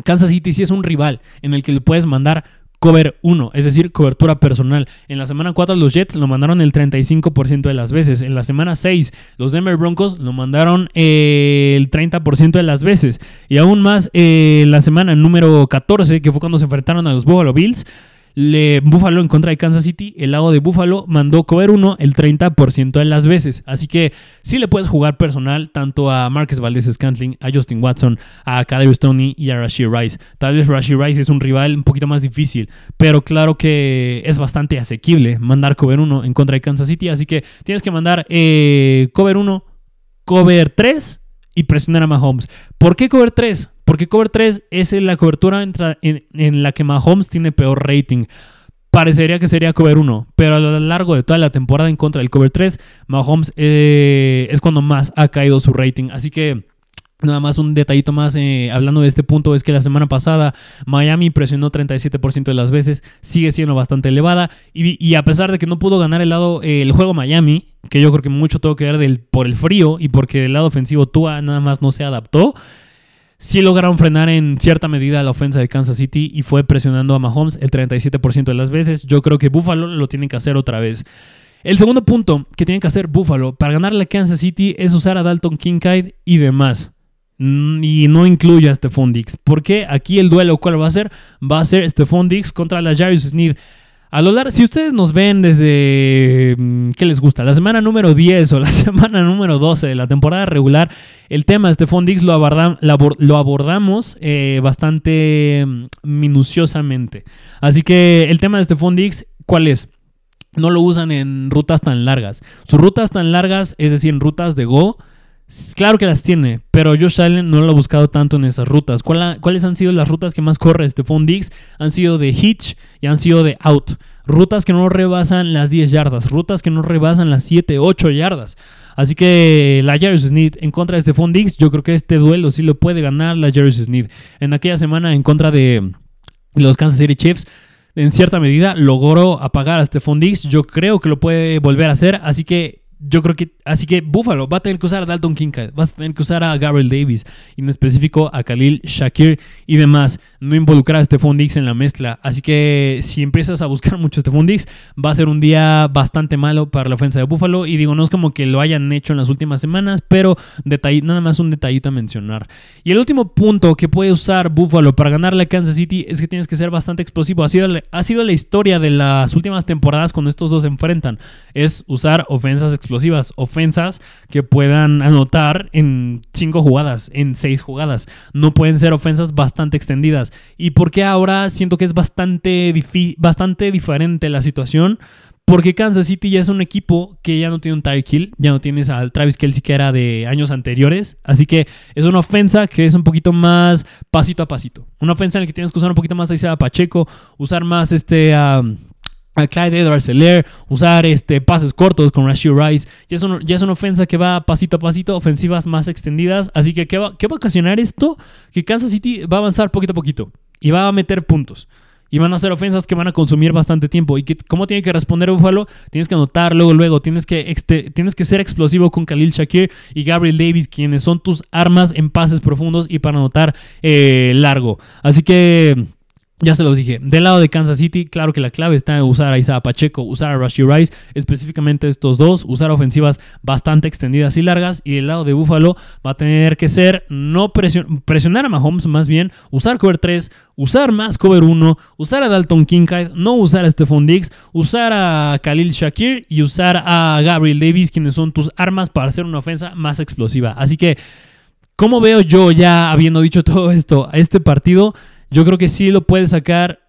Kansas City sí es un rival en el que le puedes mandar cover 1, es decir, cobertura personal. En la semana 4 los Jets lo mandaron el 35% de las veces. En la semana 6 los Denver Broncos lo mandaron el 30% de las veces. Y aún más eh, la semana número 14, que fue cuando se enfrentaron a los Buffalo Bills, le, Buffalo en contra de Kansas City, el lado de Buffalo mandó cover 1 el 30% de las veces. Así que sí le puedes jugar personal tanto a Marcus Valdez Scantling, a Justin Watson, a Kader Stoney y a Rashid Rice. Tal vez Rashid Rice es un rival un poquito más difícil, pero claro que es bastante asequible mandar cover 1 en contra de Kansas City. Así que tienes que mandar eh, cover 1, cover 3 y presionar a Mahomes. ¿Por qué cover 3? Porque cover 3 es la cobertura en, la que Mahomes tiene peor rating. Parecería que sería cover 1, pero a lo largo de toda la temporada en contra del cover 3, Mahomes eh, es cuando más ha caído su rating. Así que Nada más un detallito más eh, hablando de este punto es que la semana pasada Miami presionó 37% de las veces, sigue siendo bastante elevada y, a pesar de que no pudo ganar el lado el juego Miami, que yo creo que mucho tuvo que ver del, por el frío y porque del lado ofensivo Tua nada más no se adaptó, sí lograron frenar en cierta medida la ofensa de Kansas City y fue presionando a Mahomes el 37% de las veces. Yo creo que Buffalo lo tiene que hacer otra vez. El segundo punto que tiene que hacer Buffalo para ganarle a Kansas City es usar a Dalton Kincaid y demás. Mm, y no incluye a Stephon Dix. Porque aquí el duelo, ¿cuál va a ser? Va a ser Stephon Dix contra la Jarius Sneed. A lo largo, si ustedes nos ven desde, mm, ¿qué les gusta? La semana número 10 o la semana número 12 de la temporada regular, el tema de Stephon Diggs lo, lo abordamos eh, bastante mm, minuciosamente. Así que el tema de Stephon Diggs, ¿cuál es? No lo usan en rutas tan largas. Sus rutas tan largas, es decir, en rutas de Go, Claro que las tiene, pero Josh Allen no lo ha buscado tanto en esas rutas. ¿Cuáles han sido las rutas que más corre Stephon Diggs? Han sido de hitch y han sido de out. Rutas que no rebasan las 10 yardas, rutas que no rebasan las 7, 8 yardas. Así que la Jarvis Sneed en contra de Stephon Diggs, yo creo que este duelo sí lo puede ganar la Jarvis Sneed. En aquella semana en contra de los Kansas City Chiefs, en cierta medida logró apagar a Stephon Diggs. Yo creo que lo puede volver a hacer, así que yo creo que, así que Buffalo va a tener que usar a Dalton Kincaid, vas a tener que usar a Gabriel Davis, y en específico a Khalil Shakir y demás. No involucrar a Stephon Diggs en la mezcla. Así que si empiezas a buscar mucho a Stephon Diggs, va a ser un día bastante malo para la ofensa de Buffalo. Y digo, no es como que lo hayan hecho en las últimas semanas, pero nada más un detallito a mencionar. Y el último punto que puede usar Buffalo para ganarle a Kansas City es que tienes que ser bastante explosivo. Ha sido, ha sido la historia de las últimas temporadas cuando estos dos se enfrentan. Es usar ofensas explosivas explosivas, ofensas que puedan anotar en cinco jugadas, en seis jugadas. No pueden ser ofensas bastante extendidas. ¿Y por qué ahora siento que es bastante, bastante diferente la situación? Porque Kansas City ya es un equipo que ya no tiene un Tyreek Hill, ya no tienes al Travis Kelsey que era de años anteriores. Así que es una ofensa que es un poquito más pasito a pasito. Una ofensa en la que tienes que usar un poquito más a Pacheco, usar más este a Clyde Edwards Seller, usar este, pases cortos con Rashid Rice. Ya es, ya es, una ofensa que va pasito a pasito, ofensivas más extendidas. Así que, ¿qué va, ¿qué va a ocasionar esto? Que Kansas City va a avanzar poquito a poquito y va a meter puntos. Y van a ser ofensas que van a consumir bastante tiempo. ¿Y que, cómo tiene que responder Buffalo? Tienes que anotar luego, luego. Tienes que, tienes que ser explosivo con Khalil Shakir y Gabriel Davis, quienes son tus armas en pases profundos y para anotar eh, largo. Así que ya se los dije. Del lado de Kansas City, claro que la clave está en usar a Isaiah Pacheco, usar a Rashi Rice, específicamente estos dos, usar ofensivas bastante extendidas y largas. Y del lado de Buffalo va a tener que ser no presionar a Mahomes, más bien usar cover 3, usar más cover 1, usar a Dalton Kincaid, no usar a Stephon Diggs, usar a Khalil Shakir y usar a Gabriel Davis, quienes son tus armas para hacer una ofensa más explosiva. Así que, ¿cómo veo yo ya habiendo dicho todo esto a este partido? Yo creo que sí lo puede sacar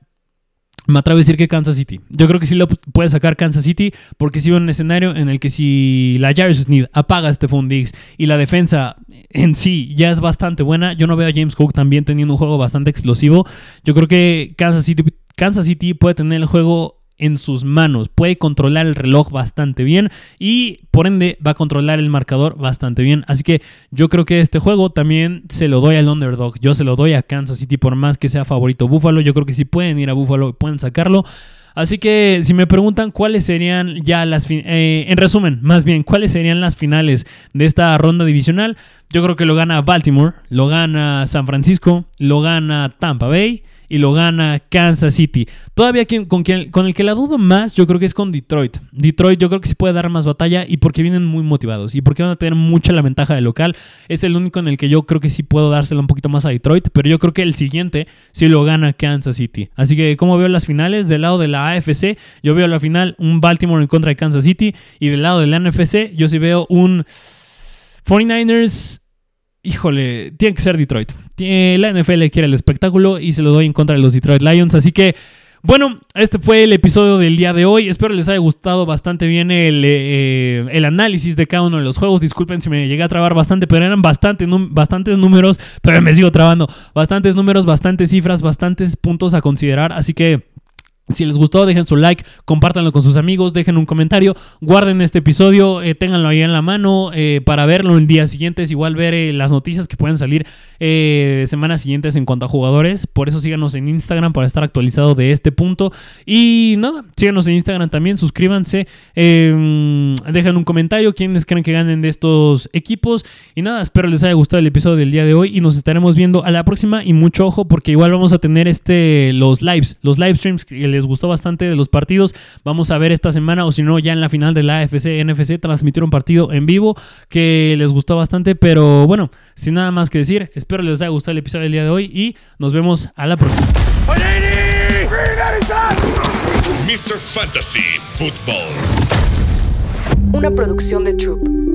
me atrevo a decir que Kansas City. Yo creo que sí lo puede sacar Kansas City porque si sí un escenario en el que si la Jarvis Smith apaga a Stephon Diggs y la defensa en sí ya es bastante buena, yo no veo a James Cook también teniendo un juego bastante explosivo. Yo creo que Kansas City, Kansas City puede tener el juego en sus manos. Puede controlar el reloj bastante bien y por ende va a controlar el marcador bastante bien. Así que yo creo que este juego también se lo doy al underdog. Yo se lo doy a Kansas City por más que sea favorito Buffalo. Yo creo que si pueden ir a Buffalo y pueden sacarlo. Así que si me preguntan cuáles serían ya las... Eh, en resumen, más bien, cuáles serían las finales de esta ronda divisional, yo creo que lo gana Baltimore, lo gana San Francisco, lo gana Tampa Bay y lo gana Kansas City. Todavía con, con el que la dudo más, yo creo que es con Detroit. Detroit yo creo que sí puede dar más batalla y porque vienen muy motivados y porque van a tener mucha la ventaja de local. Es el único en el que yo creo que sí puedo dársela un poquito más a Detroit, pero yo creo que el siguiente sí lo gana Kansas City. Así que como veo las finales, del lado de la AFC, yo veo la final un Baltimore en contra de Kansas City y del lado de la NFC, yo sí veo un 49ers híjole, tiene que ser Detroit. La NFL quiere el espectáculo y se lo doy en contra de los Detroit Lions. Así que, bueno, este fue el episodio del día de hoy. Espero les haya gustado bastante bien el, eh, el análisis de cada uno de los juegos. Disculpen si me llegué a trabar bastante, pero eran bastante, bastantes números. Todavía me sigo trabando. Bastantes números, bastantes cifras, bastantes puntos a considerar. Así que... Si les gustó, dejen su like, compártanlo con sus amigos, dejen un comentario, guarden este episodio, eh, ténganlo ahí en la mano eh, para verlo en días siguientes, igual ver eh, las noticias que pueden salir semanas siguientes en cuanto a jugadores. Por eso síganos en Instagram para estar actualizado de este punto. Y nada, síganos en Instagram también, suscríbanse, em, dejen un comentario, quienes creen que ganen de estos equipos. Y nada, espero les haya gustado el episodio del día de hoy y nos estaremos viendo a la próxima. Y mucho ojo porque igual vamos a tener este los lives, los live que les gustó bastante de los partidos. Vamos a ver esta semana o si no ya en la final de la AFC NFC transmitieron partido en vivo que les gustó bastante, pero bueno, sin nada más que decir, espero les haya gustado el episodio del día de hoy y nos vemos a la próxima. Mr. Fantasy Football. Una producción de Troop.